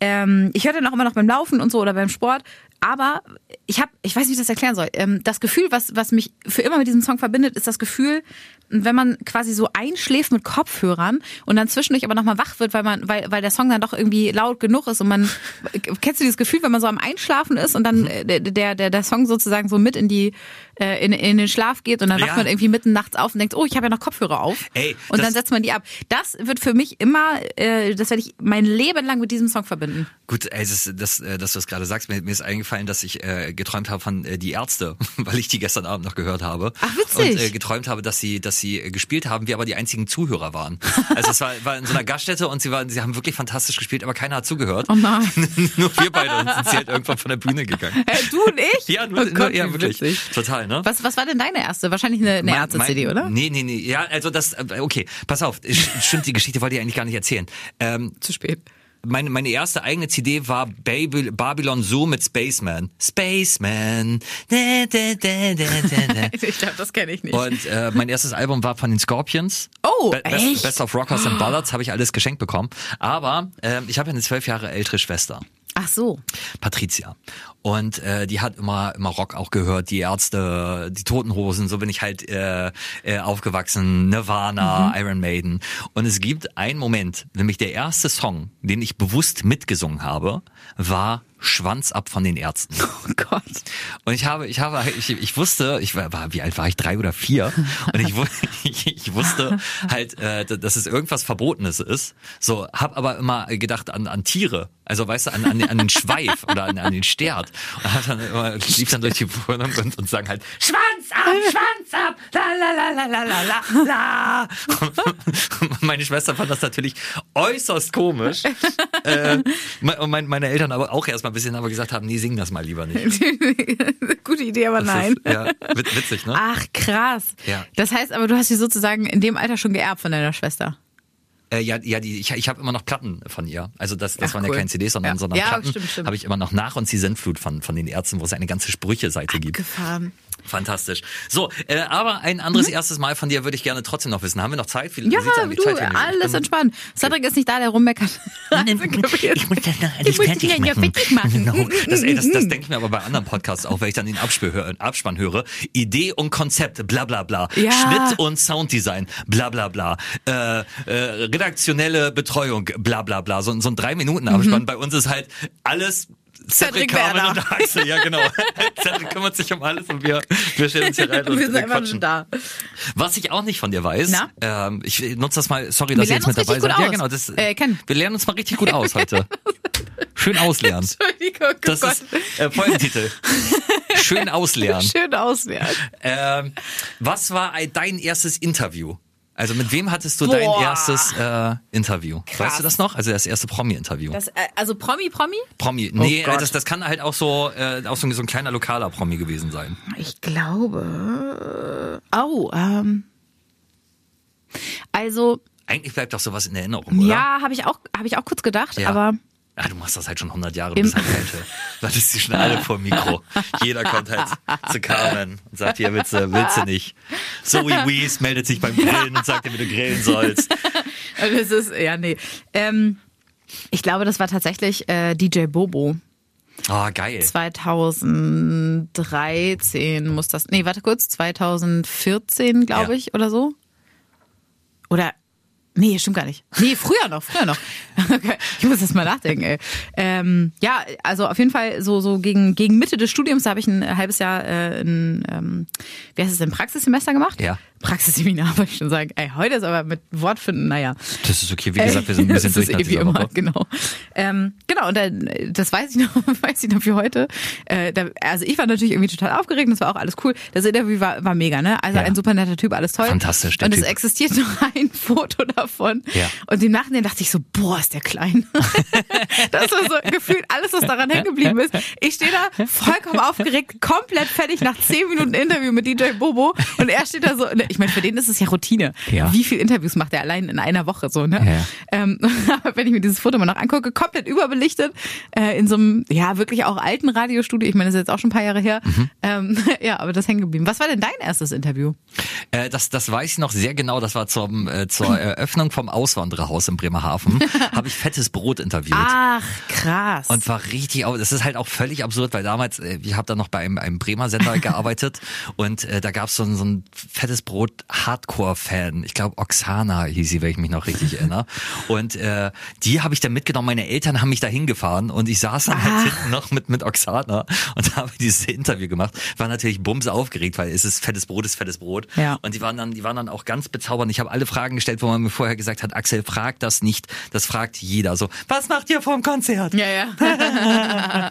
ähm, ich höre den auch immer noch beim Laufen und so oder beim Sport. Aber ich habe, ich weiß nicht, wie ich das erklären soll. Ähm, das Gefühl, was, was mich für immer mit diesem Song verbindet, ist das Gefühl, wenn man quasi so einschläft mit Kopfhörern und dann zwischendurch aber nochmal wach wird, weil man, weil, weil der Song dann doch irgendwie laut genug ist und man, kennst du dieses Gefühl, wenn man so am Einschlafen ist und Mhm. dann äh, der, der, der Song sozusagen so mit in die, äh, in, in den Schlaf geht und dann Ja. wacht man irgendwie mitten nachts auf und denkt, oh, ich habe ja noch Kopfhörer auf. Ey, und dann setzt man die ab. Das wird für mich immer, äh, das werde ich mein Leben lang mit diesem Song verbinden. Gut, ey, das, das, äh, dass du das gerade sagst, mir, mir ist eingefallen, dass ich äh, geträumt habe von äh, die Ärzte, weil ich die gestern Abend noch gehört habe. Ach, witzig. Und geträumt habe, dass sie, dass sie äh, gespielt haben, wir aber die einzigen Zuhörer waren. Also es war, war in so einer Gaststätte und sie waren, sie haben wirklich fantastisch gespielt, aber keiner hat zugehört. Oh nein. Nur wir beide und sind sie halt irgendwann von der Bühne gegangen. Äh, du und ich? Ja, nur, oh nur, Gott, ja wie wirklich. witzig. Total, ne? Was, was war denn deine erste? Wahrscheinlich eine, eine Ärzte-CD, oder? Nee, nee, nee. Ja, also das, äh, okay, pass auf. Stimmt, die Geschichte wollte ich eigentlich gar nicht erzählen. Ähm, Zu spät. Meine, meine erste eigene CD war Baby, Babylon Zoo mit Spaceman. Spaceman. Da, da, da. Ich glaube, das kenne ich nicht. Und äh, mein erstes Album war von den Scorpions. Oh, Be echt? Best, Best of Rockers and Ballads habe ich alles geschenkt bekommen. Aber ähm, ich habe ja eine zwölf Jahre ältere Schwester. Ach so. Patricia. Und äh, die hat immer immer Rock auch gehört, die Ärzte, die Toten Hosen, so bin ich halt äh, äh, aufgewachsen, Nirvana, Iron Maiden. Und es gibt einen Moment, nämlich der erste Song, den ich bewusst mitgesungen habe, war Schwanz ab von den Ärzten. Oh Gott. Und ich habe, ich habe, ich, ich wusste, ich war, wie alt war ich, drei oder vier? Und ich, ich, ich wusste halt, äh, dass es irgendwas Verbotenes ist. So, hab aber immer gedacht an, an Tiere. Also weißt du, an, an, den- an den Schweif oder an, an den Stert und hat dann immer, lief dann durch die Wohnung und, und sang halt Schwanz ab, Schwanz ab, la la la la la la la. Und meine Schwester fand das natürlich äußerst komisch. äh, und mein, meine Eltern aber auch erstmal ein bisschen aber gesagt haben, nee, sing das mal lieber nicht. Gute Idee, aber nein. Ist, ja, witzig, ne? Ach, krass. Ja. Das heißt aber, du hast sie sozusagen in dem Alter schon geerbt von deiner Schwester. Äh, ja, ja, die, ich, ich habe immer noch Platten von ihr. Also das, das Ach, waren cool. ja keine CDs, sondern, Ja. sondern Ja, Platten. stimmt, stimmt. Habe ich immer noch nach uns die Sintflut von, von den Ärzten, wo es eine ganze Sprüche-Seite gibt. Fantastisch. So, äh, aber ein anderes erstes Mal von dir würde ich gerne trotzdem noch wissen. Haben wir noch Zeit? Wie Mhm. Ja, eigentlich du, Zeit hier? Alles bin- entspannt. Cedric ist nicht da, der rummeckert. Ich muss das noch alles Ich muss fertig ja machen. fertig machen. Genau. Das, ey, das, das denke ich mir aber bei anderen Podcasts auch, wenn ich dann den Abspann höre, Abspann höre. Idee und Konzept, bla bla bla. Ja. Schnitt und Sounddesign, bla bla bla. Äh, äh, redaktionelle Betreuung, bla bla bla. So, so ein drei Minuten Abspann. Bei uns ist halt alles Cedric Cedric Carmen und Axel, ja genau. Cedric kümmert sich um alles und wir, wir stellen uns hier rein und Wir sind einfach nur da. Was ich auch nicht von dir weiß, ähm, ich nutze das mal, sorry, Wir dass ihr jetzt mit dabei seid. Ja, genau, das, Äh, wir lernen uns mal richtig gut aus heute. Schön auslernen. Entschuldigung, oh Das Gott. ist äh, Folgentitel. Schön auslernen. Schön auswählen. Ähm, was war ein- dein erstes Interview? Also mit wem hattest du Boah. dein erstes äh, Interview? Krass. Weißt du das noch? Also das erste Promi-Interview. Das, äh, also Promi, Promi? Promi. Nee, Gott. das, das kann halt auch so, äh, auch so, ein- so ein kleiner lokaler Promi gewesen sein. Ich glaube. Oh, ähm. Also, Eigentlich bleibt doch sowas in Erinnerung, oder? ja, habe ich auch, habe ich auch kurz gedacht, Ja. aber Ah, du machst das halt schon 100 Jahre, Im- bis halt heute. Das ist die schon alle vor dem Mikro. Jeder kommt halt zu Carmen und sagt, hier willst du, willst du nicht. Zoe Wees meldet sich beim Grillen und sagt dir, wie du grillen sollst. das ist, ja, nee. Ähm, ich glaube, das war tatsächlich äh, DJ Bobo. Ah, geil. 2013 muss das, nee, warte kurz, 2014, glaube Ja. ich, oder so. Oder, nee, stimmt gar nicht. Nee, früher noch, früher noch. Okay, ich muss das mal nachdenken, ey. Ähm, ja, also auf jeden Fall so, so gegen, gegen Mitte des Studiums, da habe ich ein halbes Jahr äh, ein, ähm, wie heißt es, ein Praxissemester gemacht. Ja. Praxisseminar, wollte ich schon sagen. Ey, heute ist aber mit Wortfinden, naja. Das ist okay. Wie gesagt, wir sind ein bisschen das durch ist nach eh wie immer, Woche. genau. Ähm, genau, und dann, das weiß ich noch, weiß ich noch wie heute. Äh, da, also ich war natürlich irgendwie total aufgeregt, das war auch alles cool. Das Interview war, war mega, ne? Also Ja. ein super netter Typ, alles toll. Fantastisch, der Und es Typ. existiert noch ein Foto davon. Ja. Und im Nachhinein dachte ich so, boah, ist der klein. das war so gefühlt alles, was daran hängen geblieben ist. Ich stehe da vollkommen aufgeregt, komplett fertig nach zehn Minuten Interview mit DJ Bobo. Und er steht da so, ich meine, für den ist es ja Routine. Ja. Wie viele Interviews macht er allein in einer Woche so, ne? Ja. Ähm, aber wenn ich mir dieses Foto mal noch angucke, komplett überbelichtet, äh, in so einem, ja, wirklich auch alten Radiostudio. Ich meine, das ist jetzt auch schon ein paar Jahre her. Mhm. Ähm, ja, aber das hängen geblieben. Was war denn dein erstes Interview? Äh, das, das weiß ich noch sehr genau. Das war zum, äh, zur Eröffnung vom Auswandererhaus in Bremerhaven. Habe ich fettes Brot interviewt. Ach, krass. Und war richtig, das ist halt auch völlig absurd, weil damals, äh, ich habe da noch bei einem, einem Bremer Sender gearbeitet und äh, da gab es so, so ein fettes Brot Hardcore-Fan. Ich glaube Oksana hieß sie, wenn ich mich noch richtig erinnere. Und äh, die habe ich dann mitgenommen. Meine Eltern haben mich da hingefahren und ich saß dann halt hinten noch mit, mit Oksana und habe dieses Interview gemacht. War natürlich bumse aufgeregt, weil es ist fettes Brot, ist fettes Brot. Ja. Und die waren dann, die waren dann auch ganz bezaubernd. Ich habe alle Fragen gestellt, wo man mir vorher gesagt hat, Axel, frag das nicht. Das fragt jeder. So, was macht ihr vorm Konzert? ja, ja.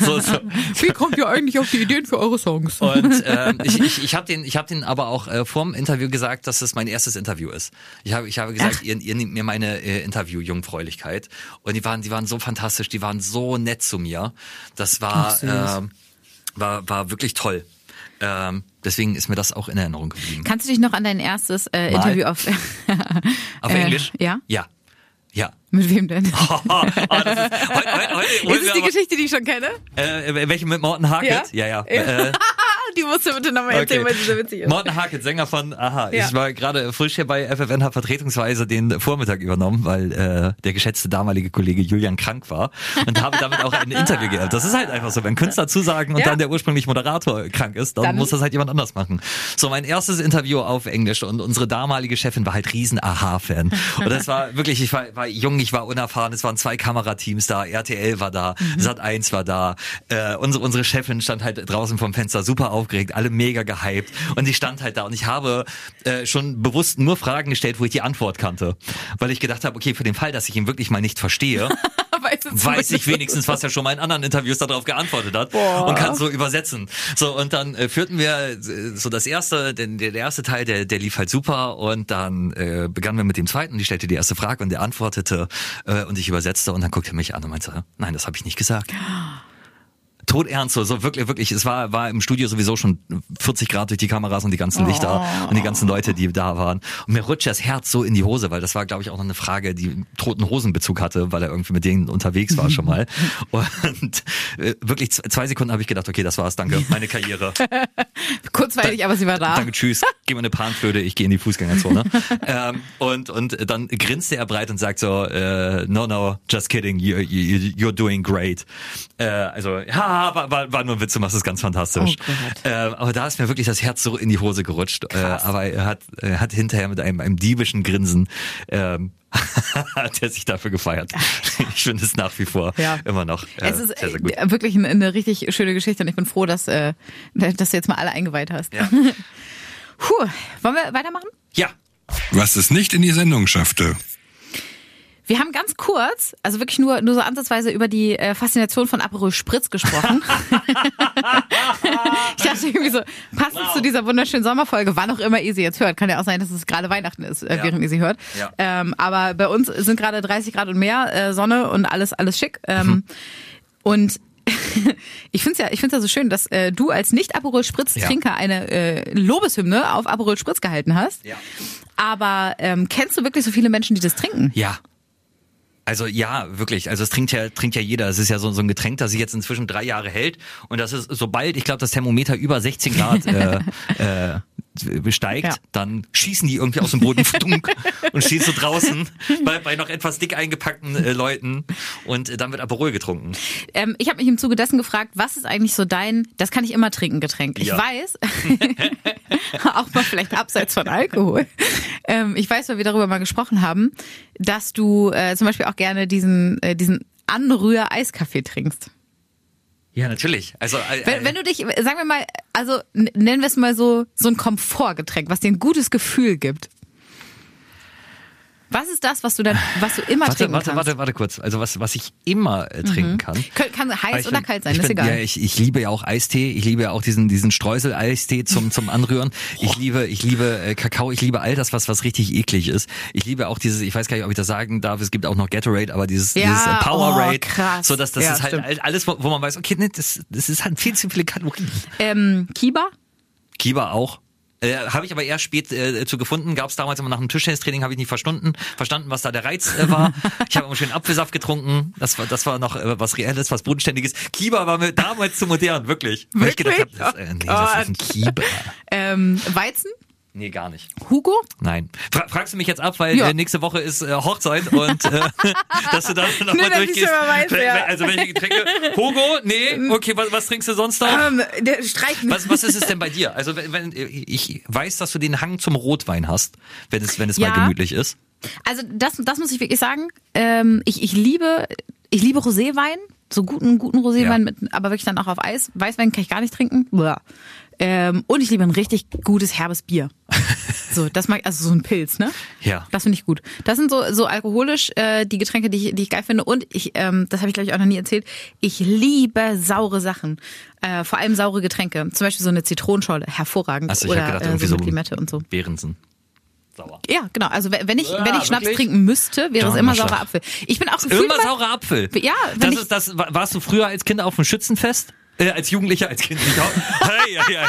So, so. Wie kommt ihr eigentlich auf die Ideen für eure Songs? Und ähm, ich, ich, ich habe den, ich habe den aber auch äh, vorm Interview gesagt, dass es mein erstes Interview ist. Ich habe, ich habe gesagt, ihr, ihr nehmt mir meine äh, Interview-Jungfräulichkeit. Und die waren, die waren so fantastisch, die waren so nett zu mir. Das war, Ach, ähm, war, war wirklich toll. Ähm, deswegen ist mir das auch in Erinnerung geblieben. Kannst du dich noch an dein erstes äh. Interview auf, Auf äh, Englisch? Ja? Ja. Ja. Mit wem denn? Oh, das ist, heute, heute, heute Ist es die Geschichte, die ich schon kenne? Äh, welche mit Morten Harkett? Ja, ja. Äh, Die musst du bitte nochmal erzählen, weil sie so witzig ist. Morten Harkett, Sänger von Aha. Ja. Ich war gerade frisch hier bei FFN, habe vertretungsweise den Vormittag übernommen, weil äh, der geschätzte damalige Kollege Julian krank war und habe damit auch ein Interview geerbt. Das ist halt einfach so, wenn Künstler zusagen und Ja. dann der ursprüngliche Moderator krank ist, dann, Dann- muss das halt jemand anders machen. So, mein erstes Interview auf Englisch und unsere damalige Chefin war halt riesen Aha-Fan. Und das war wirklich, ich war, war jung, ich war unerfahren, es waren zwei Kamerateams da, RTL war da, Mhm. Sat 1 war da, äh, unsere, unsere Chefin stand halt draußen vom Fenster super aufgeregt, alle mega gehypt und die stand halt da und ich habe äh, schon bewusst nur Fragen gestellt, wo ich die Antwort kannte, weil ich gedacht habe, okay, für den Fall, dass ich ihn wirklich mal nicht verstehe, Weiß, ich wenigstens, was er schon mal in anderen Interviews darauf geantwortet hat Boah. und kann so übersetzen. So und dann äh, führten wir äh, so das erste, den, der erste Teil, der, der lief halt super und dann äh, begannen wir mit dem zweiten. Die stellte die erste Frage und der antwortete äh, und ich übersetzte und dann guckte er mich an und meinte, nein, das habe ich nicht gesagt. todernst, so, so wirklich, wirklich, es war, war im Studio sowieso schon 40 Grad durch die Kameras und die ganzen Lichter Oh. und die ganzen Leute, die da waren. Und mir rutscht das Herz so in die Hose, weil das war, glaube ich, auch noch eine Frage, die toten Hosenbezug hatte, weil er irgendwie mit denen unterwegs war schon mal. Und äh, wirklich zwei Sekunden habe ich gedacht, okay, das war's, danke, meine Karriere. Kurzweilig, aber sie war da. Danke, tschüss. Geh mal eine Panflöte, ich gehe in die Fußgängerzone. ähm, und, und dann grinste er breit und sagt so, äh, no, no, just kidding, you, you, you're doing great. Äh, also, ja, war, war, war nur ein Witz, du machst es ganz fantastisch. Oh äh, aber da ist mir wirklich das Herz so in die Hose gerutscht. Äh, aber er hat, er hat hinterher mit einem, einem diebischen Grinsen ähm, hat er sich dafür gefeiert. Ich finde es nach wie vor Ja. immer noch äh, es ist sehr, sehr gut. äh, wirklich eine, eine richtig schöne Geschichte und ich bin froh, dass, äh, dass du jetzt mal alle eingeweiht hast. Ja. Puh, wollen wir weitermachen? ja. Was es nicht in die Sendung schaffte. Wir haben ganz kurz, also wirklich nur, nur so ansatzweise über die äh, Faszination von Aperol Spritz gesprochen. ich dachte irgendwie so, passend Wow. zu dieser wunderschönen Sommerfolge, wann auch immer ihr sie jetzt hört. Kann ja auch sein, dass es gerade Weihnachten ist, äh, Ja. während ihr sie hört. Ja. Ähm, aber bei uns sind gerade 30 Grad und mehr, äh, Sonne und alles, alles schick. Ähm, Und ich finde es ja, ich find's ja so schön, dass äh, du als nicht Aperol Spritz Trinker eine äh, Lobeshymne auf Aperol Spritz gehalten hast. Ja. Aber ähm, kennst du wirklich so viele Menschen, die das trinken? Ja. Also ja, wirklich. Also es trinkt ja, trinkt ja jeder. Es ist ja so, so ein Getränk, das sich jetzt inzwischen drei Jahre hält. Und das ist, sobald, ich glaube, das Thermometer über 16 Grad äh, äh, steigt, Ja. dann schießen die irgendwie aus dem Boden dunk, und stehen so draußen bei, bei noch etwas dick eingepackten äh, Leuten und äh, dann wird Aperol getrunken. Ähm, ich habe mich im Zuge dessen gefragt, was ist eigentlich so dein, das kann ich immer trinken, Getränk. Ich Ja. weiß, auch mal vielleicht abseits von Alkohol, ähm, ich weiß, weil wir darüber mal gesprochen haben, dass du äh, zum Beispiel auch gerne diesen, äh, diesen Anrühr-Eiskaffee trinkst. Ja, natürlich. Also äh, Wenn, wenn du dich, sagen wir mal, also nennen wir es mal so, so ein Komfortgetränk, was dir ein gutes Gefühl gibt. Was ist das, was du dann, was du immer Warte, trinken warte, kannst? warte, warte kurz. Also was, was ich immer äh, trinken kann. Kann, kann Aber heiß oder bin- kalt sein, ist bin, egal. Ja, ich, ich liebe ja auch Eistee. Ich liebe ja auch diesen diesen Streusel-Eistee zum zum Anrühren. Ich liebe ich liebe äh, Kakao. Ich liebe all das, was was richtig eklig ist. Ich liebe auch dieses. Ich weiß gar nicht, ob ich das sagen darf. Es gibt auch noch Gatorade, aber dieses Ja, dieses äh, Powerade. oh, krass. So dass das Ja, ist halt stimmt. all- alles, wo wo man weiß. Okay, nee, das das ist halt viel zu viele Kalorien. ähm, Kiba? Kiba auch. Äh, habe ich aber erst spät äh, zu gefunden. Gab es damals immer nach dem Tischtennistraining, habe ich nicht verstanden, verstanden, was da der Reiz äh, war. ich habe immer schön Apfelsaft getrunken. Das war, das war noch äh, was Reelles, was Bodenständiges. Kiba war mir damals zu modern, wirklich. Weil ich gedacht Wirklich? hab, das, äh, nee, das ist ein. Kiba. Ähm, Weizen? Nee, gar nicht. Hugo? Nein. Fra fragst du mich jetzt ab, weil Ja. äh, nächste Woche ist äh, Hochzeit und äh, dass du dann nochmal ich durchgehst. weiß, ja. Also welche Getränke? Hugo? Nee. Okay, was, was trinkst du sonst noch? Ähm, der Streichen. Was, was ist es denn bei dir? Also wenn, wenn ich weiß, dass du den Hang zum Rotwein hast, wenn es wenn es Ja. mal gemütlich ist. Also das, das muss ich wirklich sagen. Ähm, ich, ich liebe, ich liebe Roséwein, so guten, guten Roséwein, Ja. mit, aber wirklich dann auch auf Eis. Weißwein kann ich gar nicht trinken. Blah. Ähm, und ich liebe ein richtig gutes herbes Bier. So, das mag also so ein Pilz, ne? Ja. Das finde ich gut. Das sind so so alkoholisch äh, die Getränke, die ich, die ich geil finde. Und ich, ähm, das habe ich glaube ich auch noch nie erzählt. Ich liebe saure Sachen, äh, vor allem saure Getränke. Zum Beispiel so eine Zitronenschorle, hervorragend. Achso, ich Oder gedacht, äh, irgendwie so so mit Limette und so. Behrensen. Sauer. Ja, genau. Also wenn ich Ja, wenn ich Schnaps wirklich? trinken müsste, wäre es John immer saurer Apfel. Ich bin auch gefühlt Immer saurer Apfel. Ja, wenn das ich- ist das. wa- Warst du früher als Kind auf dem Schützenfest? Äh, als Jugendlicher, als Kind nicht. auch? hey, hey, hey.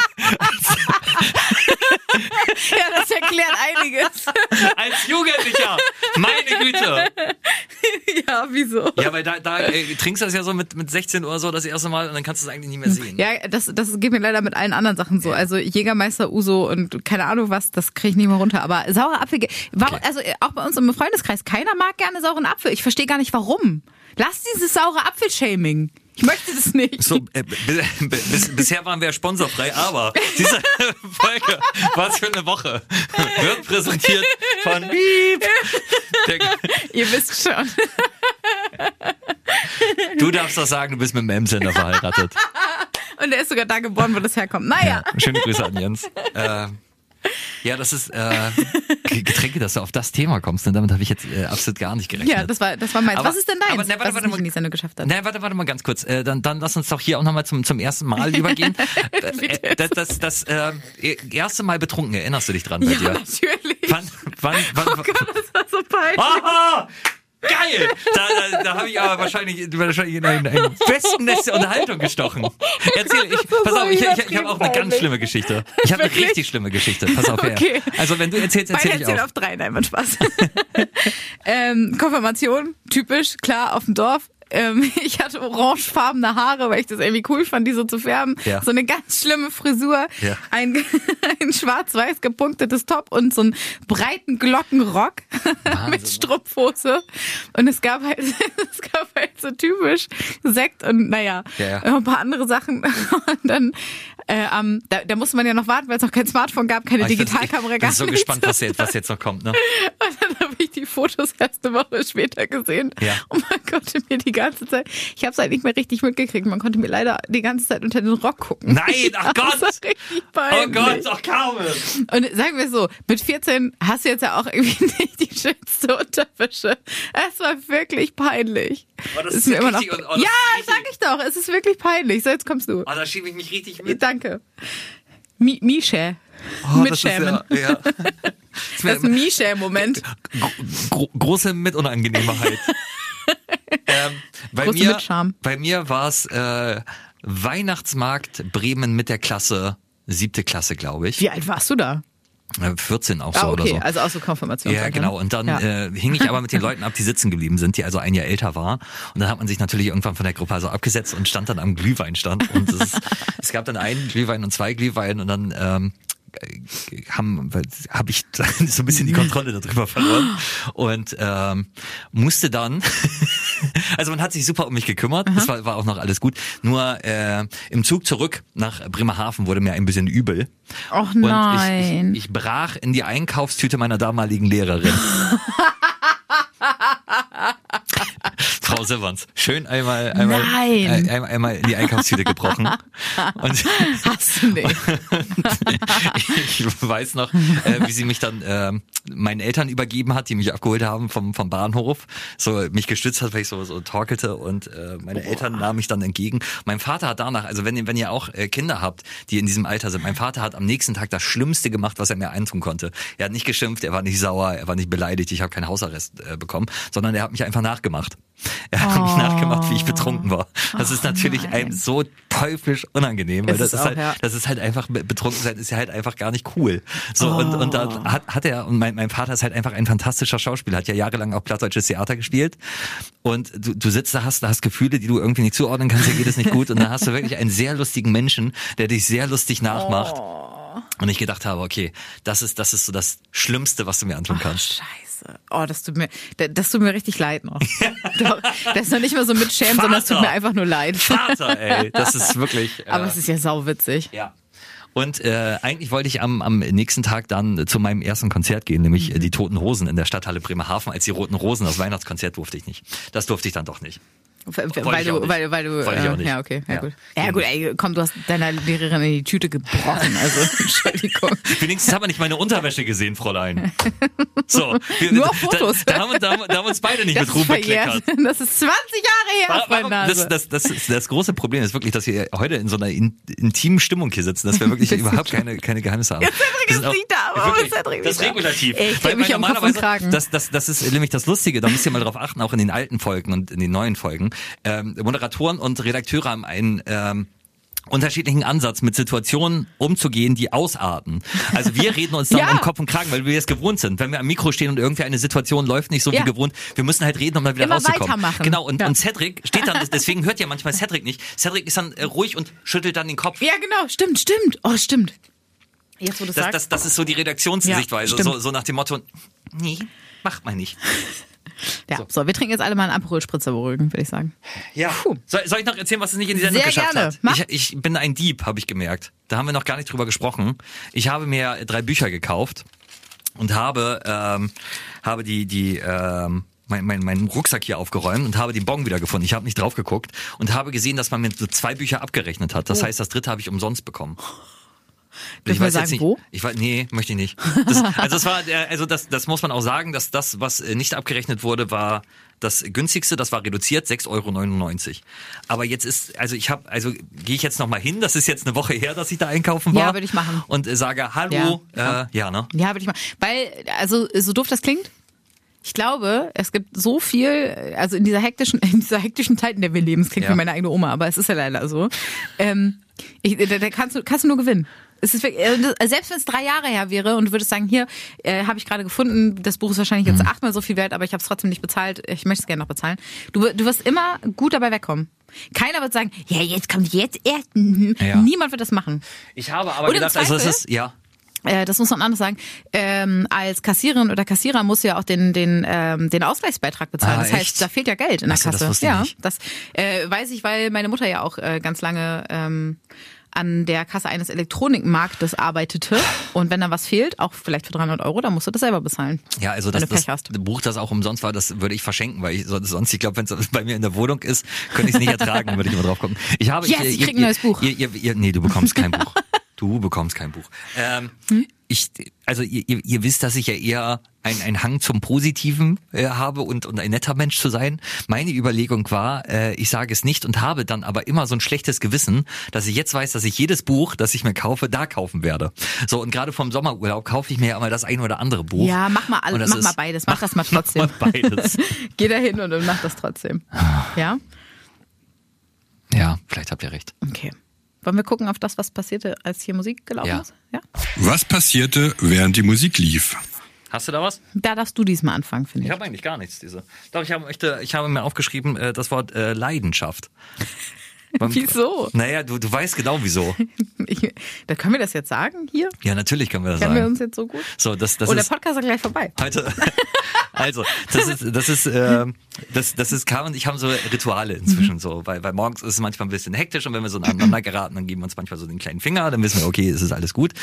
Ja, das erklärt einiges. Als Jugendlicher. Meine Güte. ja, wieso? Ja, weil da, da äh, trinkst du das ja so mit, mit 16 oder so das erste Mal und dann kannst du es eigentlich nicht mehr sehen. Ja, das, das geht mir leider mit allen anderen Sachen so. Also Jägermeister, Uso und keine Ahnung was, das kriege ich nicht mehr runter. Aber saurer Apfel, warum, Okay. also äh, auch bei uns im Freundeskreis, keiner mag gerne sauren Apfel. Ich verstehe gar nicht warum. Lass dieses saure Apfel-Shaming. Ich möchte das nicht. So, äh, bis, bisher waren wir sponsorfrei, aber diese Folge, was für eine Woche, wird präsentiert von. Der, Ihr wisst schon. du darfst doch sagen, du bist mit dem M-Sender verheiratet. Und er ist sogar da geboren, wo das herkommt. Naja. Schöne Grüße an Jens. Äh, ja, das ist äh, Getränke, dass du auf das Thema kommst. Und damit habe ich jetzt äh, absolut gar nicht gerechnet. Ja, das war, das war meins. Aber- was ist denn deins? aber, ne, warte, was warte mal. in die Sendung geschafft hat? Na, warte, warte mal ganz kurz. Äh, dann, dann lass uns doch hier auch nochmal zum, zum ersten Mal übergehen. äh, das das, das äh, erste Mal betrunken, erinnerst du dich dran bei ja, dir? natürlich. Wann, wann, wann, Oh Gott, das war so peinlich. Aha! Geil! Da, da, da habe ich aber wahrscheinlich, wahrscheinlich in ein, ein Wespennest der Unterhaltung gestochen. Erzähl, ich, pass auf, ich, ich, ich habe auch eine ganz schlimme Geschichte. Ich habe eine richtig schlimme Geschichte. Pass auf her. Okay. Also wenn du erzählst, Beide erzähl ich erzählen auch. auf drei, nein, mein Spaß. ähm, Konfirmation, typisch, klar, auf dem Dorf. Ähm, ich hatte orangefarbene Haare, weil ich das irgendwie cool fand, die so zu färben. Ja. So eine ganz schlimme Frisur, Ja. ein, ein schwarz-weiß gepunktetes Top und so einen breiten Glockenrock mit Strumpfhose. Und es gab halt, es gab halt so typisch Sekt und naja, Ja, ein paar andere Sachen. Und dann, äh, am- da, da musste man ja noch warten, weil es noch kein Smartphone gab, keine Ah, ich bin- Digitalkamera ich gab. bin so gespannt, was jetzt, was jetzt noch kommt. Ne? Und dann habe ich die Fotos erst eine Woche später gesehen. Ja. Und man konnte mir die ganze Zeit, ich habe es halt nicht mehr richtig mitgekriegt, man konnte mir leider die ganze Zeit unter den Rock gucken. Nein, ach Das Gott! war richtig Oh. Gott, ach Carmen! Und sagen wir so, mit 14 hast du jetzt ja auch irgendwie nicht die schönste Unterwäsche. Es war wirklich peinlich. Oh, das ist mir immer noch. und- oh, das ja, sag ich doch, es ist wirklich peinlich. So, jetzt kommst du. Oh, da schiebe ich mich richtig mit. Danke. Mi Misha. Oh, mit das ist ja, ja. Das Misha-Moment. Gro große Mitunangenehmheit. ähm, bei, Große mir, Mitscham. bei mir war es äh, Weihnachtsmarkt Bremen mit der Klasse, siebte Klasse, glaube ich. Wie alt warst du da? Äh, 14 auch so Ah, oder okay, so. also auch so Konfirmation. Ja, genau. Und dann äh, hing ich aber mit den Leuten ab, die sitzen geblieben sind, die also ein Jahr älter waren. Und dann hat man sich natürlich irgendwann von der Gruppe also abgesetzt und stand dann am Glühweinstand. Und es, es gab dann einen Glühwein und zwei Glühwein und dann ähm, haben habe ich so ein bisschen die Kontrolle darüber verloren und ähm, musste dann also man hat sich super um mich gekümmert das war, war auch noch alles gut nur äh, im Zug zurück nach Bremerhaven wurde mir ein bisschen übel Och und nein. ich, ich, ich brach in die Einkaufstüte meiner damaligen Lehrerin. Frau Silberns, schön einmal, einmal, Nein. äh, einmal, einmal in die Einkaufstüte gebrochen. Und Hast du nicht. ich weiß noch, äh, wie sie mich dann äh, meinen Eltern übergeben hat, die mich abgeholt haben vom, vom Bahnhof, so mich gestützt hat, weil ich so, so torkelte und äh, meine Eltern nahmen mich dann entgegen. Mein Vater hat danach, also wenn, ihr- wenn ihr auch äh, Kinder habt, die in diesem Alter sind, mein Vater hat am nächsten Tag das Schlimmste gemacht, was er mir eintun konnte. Er hat nicht geschimpft, er war nicht sauer, er war nicht beleidigt, ich habe keinen Hausarrest äh, bekommen, sondern er hat mich einfach nachgemacht. Er hat mich nachgemacht, wie ich betrunken war. Das ist natürlich einem so teuflisch unangenehm, weil das ist auch, halt, ja. das ist halt einfach, betrunken sein ist ja halt einfach gar nicht cool. So, und, und da hat, hat er, und mein, mein Vater ist halt einfach ein fantastischer Schauspieler, hat ja jahrelang auch plattdeutsches Theater gespielt. Und du, du sitzt da, hast, da hast Gefühle, die du irgendwie nicht zuordnen kannst, dir geht es nicht gut. Und dann hast du wirklich einen sehr lustigen Menschen, der dich sehr lustig nachmacht. Und ich gedacht habe, okay, das ist, das ist so das Schlimmste, was du mir antun kannst. Scheiße. Oh, das tut mir, das tut mir richtig leid noch. Das ist noch nicht mal so mit Schämen, sondern es tut mir einfach nur leid. Vater, ey, das ist wirklich. Äh, Aber es ist ja sauwitzig. Ja. Und äh, eigentlich wollte ich am, am nächsten Tag dann zu meinem ersten Konzert gehen, nämlich äh, die Toten Hosen in der Stadthalle Bremerhaven. Als die Roten Rosen, das Weihnachtskonzert durfte ich nicht. Das durfte ich dann doch nicht. Weil auch du, weil, weil du, Wollte ich auch äh, nicht. ja, okay, ja, Ja. gut. Ja, gut, ey, komm, du hast deiner Lehrerin in die Tüte gebrochen, also, Entschuldigung. Wenigstens haben wir nicht meine Unterwäsche gesehen, Fräulein. So, wir, Nur Fotos. Da, da, haben, wir- da, da haben uns beide nicht Das mit Ruhm ist verjährt. bekleckert. Das ist 20 Jahre her, Warum- Nase. Das, das, das, ist, das große Problem ist wirklich, dass wir heute in so einer in, intimen Stimmung hier sitzen, dass wir wirklich überhaupt keine, keine Geheimnisse haben. Ist auch- nicht da, warum wirklich, ist Cedric Das ist regulativ. Ey, ich Weil- mich weil normalerweise-. Das, das, das ist nämlich das Lustige, da müsst ihr mal drauf achten, auch in den alten Folgen und in den neuen Folgen. Ähm, Moderatoren und Redakteure haben einen ähm, unterschiedlichen Ansatz, mit Situationen umzugehen, die ausarten. Also wir reden uns dann Ja. um Kopf und Kragen, weil wir es gewohnt sind. Wenn wir am Mikro stehen und irgendwie eine Situation läuft nicht so Ja. wie gewohnt, wir müssen halt reden, um da wieder Immer rauszukommen. weitermachen. Genau, und, Ja. und Cedric steht dann, deswegen hört ja manchmal Cedric nicht. Cedric ist dann äh, ruhig und schüttelt dann den Kopf. Ja, genau, stimmt, stimmt. Oh, stimmt. Jetzt, wo du Das, sagst. das, das ist so die Redaktionssichtweise, so, so nach dem Motto, nee, macht man nicht. ja, so. wir trinken jetzt alle mal einen Aperol-Spritzer beruhigen, würde ich sagen. Ja. Soll, soll ich noch erzählen, was es nicht in die Sendung Sehr geschafft gerne. hat? Mach. Ich, ich bin ein Dieb, habe ich gemerkt. Da haben wir noch gar nicht drüber gesprochen. Ich habe mir drei Bücher gekauft und habe, ähm, habe die, die, ähm, mein, mein, meinen Rucksack hier aufgeräumt und habe den Bon wieder gefunden. Ich habe nicht drauf geguckt und habe gesehen, dass man mir so zwei Bücher abgerechnet hat. Das heißt, das dritte habe ich umsonst bekommen. Oh. Dürfen wir sagen, nicht, wo? Ich weiß, nee, möchte ich nicht. Das, also das war, der- also das, das muss man auch sagen, dass das, was äh, nicht abgerechnet wurde, war das günstigste, das war reduziert, 6,99 Euro. Aber jetzt ist, also ich habe, also gehe ich jetzt nochmal hin, das ist jetzt eine Woche her, dass ich da einkaufen war. Ja, würde ich machen. Und äh, sage, hallo, Ja, äh, ja ne? Ja, würde ich mal. Weil, also, so doof das klingt, Ich glaube, es gibt so viel, also in dieser hektischen, in dieser hektischen Zeit, in der wir leben, das klingt Ja. wie meine eigene Oma, aber es ist ja leider so. Ähm, ich, da, da kannst du, kannst du nur gewinnen. Es ist wirklich, also das- selbst wenn es drei Jahre her wäre und du würdest sagen, hier äh, habe ich gerade gefunden, das Buch ist wahrscheinlich jetzt achtmal so viel wert, aber ich habe es trotzdem nicht bezahlt. Ich möchte es gerne noch bezahlen. Du, du wirst immer gut dabei wegkommen. Keiner wird sagen, ja, jetzt kommt jetzt erst. Mhm. Ja. Niemand wird das machen. Ich habe aber Und im gedacht, also es Zweifel- ist, ja. Äh, das muss man anders sagen. Ähm, als Kassiererin oder Kassierer musst du ja auch den den ähm, den Ausgleichsbeitrag bezahlen. Ah, das heißt, echt? da fehlt ja Geld in der Ach so, das Kasse. ich ja, nicht. das äh, weiß ich, weil meine Mutter ja auch äh, ganz lange ähm, an der Kasse eines Elektronikmarktes arbeitete. Und wenn da was fehlt, auch vielleicht für 300 Euro, dann musst du das selber bezahlen. Ja, also das, du das. Buch, das auch umsonst war, das würde ich verschenken, weil ich sonst, ich glaube, wenn es bei mir in der Wohnung ist, könnte ich es nicht ertragen, würde ich immer drauf gucken. Ich habe, Yes, ich krieg ein neues Buch. Ihr, ihr, ihr, nee, du bekommst kein Buch. Du bekommst kein Buch. Ähm, Hm? Ich, also ihr, ihr, wisst, dass ich ja eher ein, ein Hang zum Positiven äh, habe und, und ein netter Mensch zu sein. Meine Überlegung war, äh, ich sage es nicht und habe dann aber immer so ein schlechtes Gewissen, dass ich jetzt weiß, dass ich jedes Buch, das ich mir kaufe, da kaufen werde. So und gerade vom Sommerurlaub kaufe ich mir ja immer das ein oder andere Buch. Ja, mach mal alles, mach ist- mal beides, mach das mal trotzdem. Mach mal beides. Geh da hin und, und mach das trotzdem. Ja? Ja, vielleicht habt ihr recht. Okay. Wollen wir gucken auf das, was passierte, als hier Musik gelaufen Ja. ist? Ja. Was passierte, während die Musik lief? Hast du da was? Da darfst du diesmal anfangen, finde Ich ich. habe eigentlich gar nichts, diese. Doch, ich habe, ich habe mir aufgeschrieben, äh, das Wort äh, Leidenschaft. Beim- Wieso? Naja, du, du weißt genau wieso. Ich, da können wir das jetzt sagen hier? Ja, natürlich können wir das Kennen wir sagen. uns jetzt so gut? So, das, das oh, der ist Podcast ist gleich vorbei. heute. Also, das ist, das ist, äh, das, das ist, Carmen und ich haben so Rituale inzwischen Mhm. so, weil, weil morgens ist es manchmal ein bisschen hektisch und wenn wir so aneinander geraten, dann geben wir uns manchmal so den kleinen Finger, dann wissen wir, okay, es ist alles gut.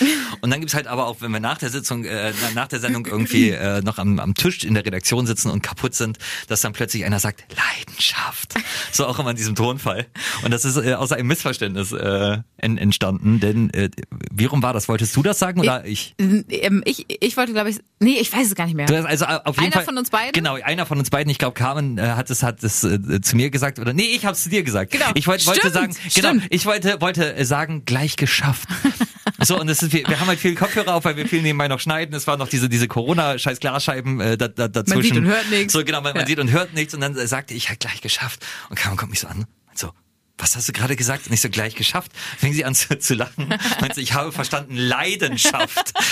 Und dann gibt's halt aber auch, wenn wir nach der Sitzung, äh, nach der Sendung irgendwie äh, noch am, am Tisch in der Redaktion sitzen und kaputt sind, dass dann plötzlich einer sagt, Leidenschaft. So auch immer in diesem Tonfall. Und das ist äh, aus einem Missverständnis äh, en, entstanden, denn äh, wie rum war das? Wolltest du das sagen oder ich? Ähm, Ich, ich wollte, glaube ich, nee, ich weiß es gar nicht mehr. Du hast also äh, auf jeden Einer Fall, von uns beiden? Genau, einer von uns beiden. Ich glaube, Carmen äh, hat es hat es äh, zu mir gesagt oder nee, ich habe es zu dir gesagt. Genau. Ich wollte wollte Stimmt, sagen, genau, ich wollte wollte äh, sagen, gleich geschafft. so und das ist wir, wir haben halt viel Kopfhörer auf, weil wir viel nebenbei noch schneiden. Es waren noch diese diese Corona Scheiß Glasscheiben äh, da, da, dazwischen. sieht und hört nichts. So genau, man, man Ja. sieht und hört nichts und dann äh, sagte ich halt gleich geschafft und Carmen kommt mich so an. So was hast du gerade gesagt? Und ich so gleich geschafft. Fing sie an zu, zu lachen. Meinte, ich habe verstanden Leidenschaft.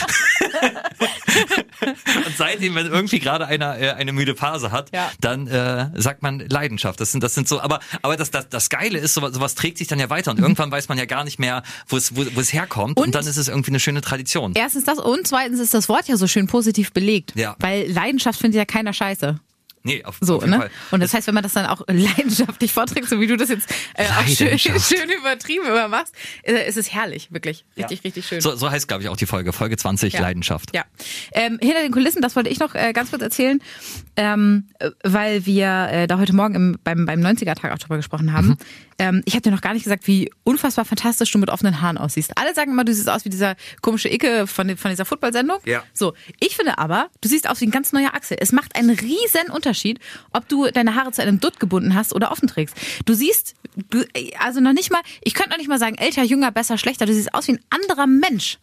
Und seitdem, wenn irgendwie gerade einer äh, eine müde Phase hat, Ja. dann äh, sagt man Leidenschaft. Das sind, das sind so, aber, aber das, das, das Geile ist, sowas, sowas trägt sich dann ja weiter und irgendwann weiß man ja gar nicht mehr, wo es, wo, wo es herkommt und, Und- dann ist es irgendwie eine schöne Tradition. Erstens das und zweitens ist das Wort ja so schön positiv belegt. Ja. Weil Leidenschaft findet ja keiner scheiße. Nee, auf, So, auf jeden ne? Fall. Und das heißt, wenn man das dann auch leidenschaftlich vorträgt, so wie du das jetzt äh, auch schön, schön übertrieben immer machst, äh, ist es herrlich, wirklich. Richtig, Ja. richtig schön. So, so heißt, glaube ich, auch die Folge. Folge 20, Ja. Leidenschaft. Ja. Ähm, hinter den Kulissen, das wollte ich noch äh, ganz kurz erzählen, ähm, äh, weil wir äh, da heute Morgen im, beim, beim 90er-Tag auch drüber gesprochen haben. Mhm. Ähm, ich habe dir noch gar nicht gesagt, wie unfassbar fantastisch du mit offenen Haaren aussiehst. Alle sagen immer, du siehst aus wie dieser komische Icke von, von dieser Football-Sendung. Ja. So, ich finde aber, du siehst aus wie ein ganz neuer Axel. Es macht einen riesen Unterschied, ob du deine Haare zu einem Dutt gebunden hast oder offen trägst. Du siehst, du, also noch nicht mal, ich könnte noch nicht mal sagen, älter, jünger, besser, schlechter. Du siehst aus wie ein anderer Mensch.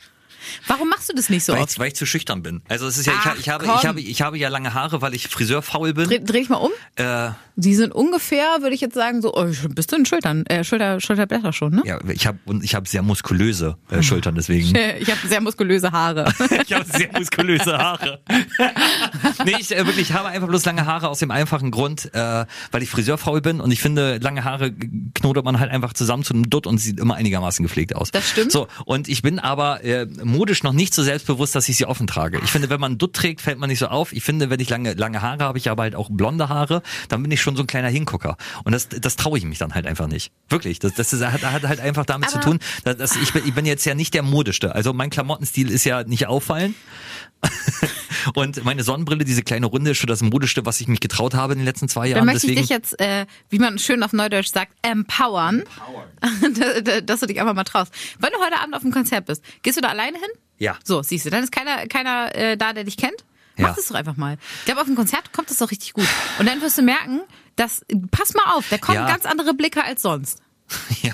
Warum machst du das nicht so Weil oft? ich, weil ich zu schüchtern bin. Also es ist ja, Ach, ich, ich, habe, ich, habe, ich habe ja lange Haare, weil ich Friseurfaul bin. Dreh, dreh ich mal um. Äh, Sie sind ungefähr, würde ich jetzt sagen, so, oh, bist du in Schultern, äh, Schulter, Schulterblätter schon, ne? ja, ich habe ich habe sehr muskulöse äh, Schultern, deswegen. Ich habe sehr muskulöse Haare. Ich habe sehr muskulöse Haare. nee, ich äh, wirklich ich habe einfach bloß lange Haare aus dem einfachen Grund, äh, weil ich Friseurfaul bin und ich finde, lange Haare knotet man halt einfach zusammen zu einem Dutt und sieht immer einigermaßen gepflegt aus. Das stimmt. So, und ich bin aber äh, modisch noch nicht so selbstbewusst, dass ich sie offen trage. Ich finde, wenn man Dutt trägt, fällt man nicht so auf. Ich finde, wenn ich lange lange Haare habe, ich aber halt auch blonde Haare, dann bin ich schon so ein kleiner Hingucker. Und das, das traue ich mich dann halt einfach nicht. Wirklich. Das, das ist, hat, hat halt einfach damit Aber- zu tun, dass, dass ich, bin, ich bin jetzt ja nicht der modischste. Also mein Klamottenstil ist ja nicht auffallen. Und meine Sonnenbrille, diese kleine Runde, ist schon das modischste, was ich mich getraut habe in den letzten zwei Dann Jahren. möchte ich Deswegen, dich jetzt, äh, wie man schön auf Neudeutsch sagt, empowern. dass du dich einfach mal traust. Wenn du heute Abend auf dem Konzert bist, gehst du da alleine hin? Ja. So, siehst du, dann ist keiner, keiner äh, da, der dich kennt. Mach Ja. das doch einfach mal. Ich glaube, auf dem Konzert kommt das doch richtig gut. Und dann wirst du merken, dass, pass mal auf, da kommen Ja. ganz andere Blicke als sonst. Ja,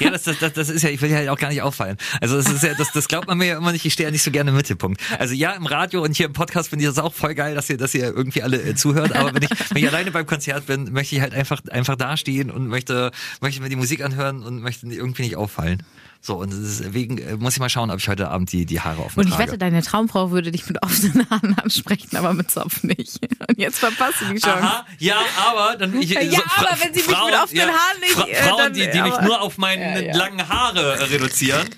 ja das, das, das ist ja, ich will ja halt auch gar nicht auffallen. Also das ist ja, das, das glaubt man mir ja immer nicht, ich stehe ja nicht so gerne im Mittelpunkt. Also ja, im Radio und hier im Podcast finde ich das auch voll geil, dass ihr, dass ihr irgendwie alle äh, zuhört, aber wenn ich, wenn ich alleine beim Konzert bin, möchte ich halt einfach, einfach dastehen und möchte, möchte mir die Musik anhören und möchte irgendwie nicht auffallen. So, und deswegen äh, muss ich mal schauen, ob ich heute Abend die, die Haare offen Und ich trage. wette, deine Traumfrau würde dich mit offenen Haaren ansprechen, aber mit Zopf nicht. Und jetzt verpasst du die Chance. Aha, ja, aber dann ich, Ja, aber wenn sie mich mit offenen Haaren nicht, Fra äh, Frauen, dann- die, die mich aber- nur auf meine Ja, ja. langen Haare reduzieren,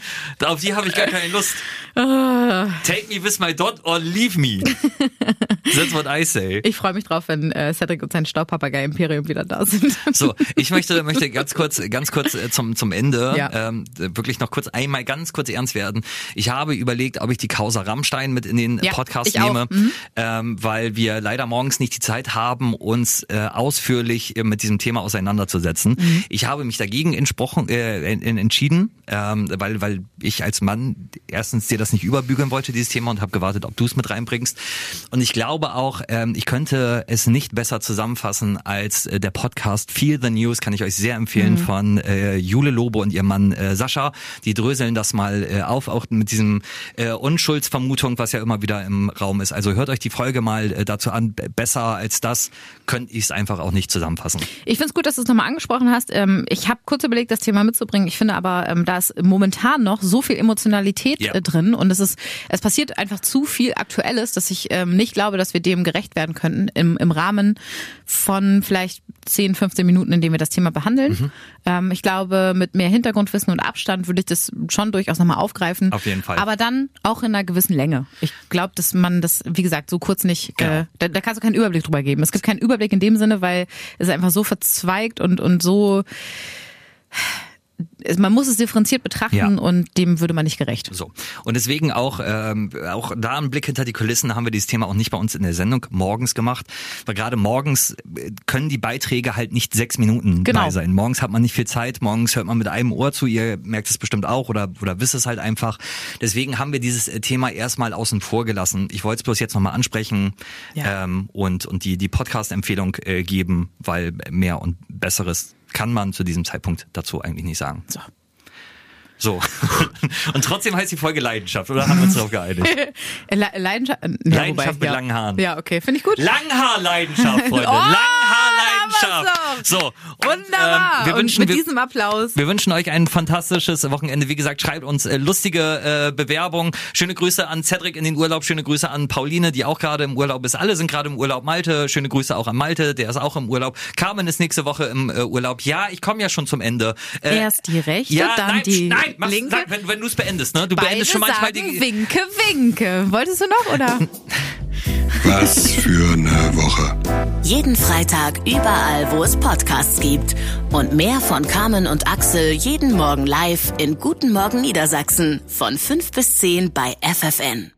auf die habe ich gar keine Lust. Ah. Take me with my dot or leave me. That's what I say. Ich freue mich drauf, wenn äh, Cedric und sein Staubpapagei-Imperium wieder da sind. So, ich möchte, möchte ganz kurz, ganz kurz zum, zum Ende Ja. ähm, wirklich noch kurz einmal ganz kurz ernst werden. Ich habe überlegt, ob ich die Causa Rammstein mit in den Ja, Podcast auch. Mhm. nehme, ähm, weil wir leider morgens nicht die Zeit haben, uns äh, ausführlich äh, mit diesem Thema auseinanderzusetzen. Mhm. Ich habe mich dagegen entsprochen, äh, en- en- entschieden, ähm, weil, weil ich als Mann erstens dir das nicht überbügeln wollte, dieses Thema, und habe gewartet, ob du es mit reinbringst. Und ich glaube auch, ähm, ich könnte es nicht besser zusammenfassen als äh, der Podcast Feel the News, kann ich euch sehr empfehlen, von äh, Jule Lobe und ihrem Mann äh, Sascha. Die dröseln das mal äh, auf, auch mit diesem äh, Unschuldsvermutung, was ja immer wieder im Raum ist. Also hört euch die Folge mal äh, dazu an. Besser als das könnte ich es einfach auch nicht zusammenfassen. Ich finde es gut, dass du es nochmal angesprochen hast. Ähm, ich habe kurz überlegt, das Thema mitzubringen. Ich finde aber, ähm, da ist momentan noch so viel Emotionalität Ja. äh, drin und es ist, es passiert einfach zu viel Aktuelles, dass ich ähm, nicht glaube, dass wir dem gerecht werden könnten im, im Rahmen von vielleicht 10, 15 Minuten, in denen wir das Thema behandeln. Mhm. Ähm, ich glaube, mit mehr Hintergrundwissen und Abstand würde ich das schon durchaus nochmal aufgreifen. Auf jeden Fall. Aber dann auch in einer gewissen Länge. Ich glaube, dass man das, wie gesagt, so kurz nicht, Genau. äh, da, da kannst du keinen Überblick drüber geben. Es gibt keinen Überblick in dem Sinne, weil es einfach so verzweigt und, und so, man muss es differenziert betrachten Ja. und dem würde man nicht gerecht. So. Und deswegen auch, ähm, auch da ein Blick hinter die Kulissen haben wir dieses Thema auch nicht bei uns in der Sendung morgens gemacht. Weil gerade morgens äh, können die Beiträge halt nicht sechs Minuten Genau. bei sein. Morgens hat man nicht viel Zeit, morgens hört man mit einem Ohr zu, ihr merkt es bestimmt auch oder, oder wisst es halt einfach. Deswegen haben wir dieses äh, Thema erstmal außen vor gelassen. Ich wollte es bloß jetzt nochmal ansprechen Ja. ähm, und, und die, die Podcast-Empfehlung äh, geben, weil mehr und Besseres kann man zu diesem Zeitpunkt dazu eigentlich nicht sagen. So. So. Und trotzdem heißt die Folge Leidenschaft, oder haben wir uns darauf geeinigt? Le Leidenschaft, ja, Leidenschaft wobei, mit ja. langen Haaren. Ja, okay, finde ich gut. Langhaarleidenschaft, Freunde. Oh, Langhaarleidenschaft. So. Und, Wunderbar. ähm, wir und wünschen, mit wir, diesem Applaus. wir wünschen euch ein fantastisches Wochenende. Wie gesagt, schreibt uns äh, lustige äh, Bewerbungen. Schöne Grüße an Cedric in den Urlaub. Schöne Grüße an Pauline, die auch gerade im Urlaub ist. Alle sind gerade im Urlaub. Malte, schöne Grüße auch an Malte, der ist auch im Urlaub. Carmen ist nächste Woche im äh, Urlaub. Ja, ich komme ja schon zum Ende. Äh, Erst die rechte, ja, dann nein, die nein, mach's, linke. Sag, wenn, wenn du es beendest, ne? Du Beide beendest schon manchmal sagen die. Winke, Winke. Wolltest du noch, oder? Was für eine Woche. Jeden Freitag überall, wo es Podcasts gibt. Und mehr von Carmen und Axel jeden Morgen live in Guten Morgen Niedersachsen von 5 bis 10 bei FFN.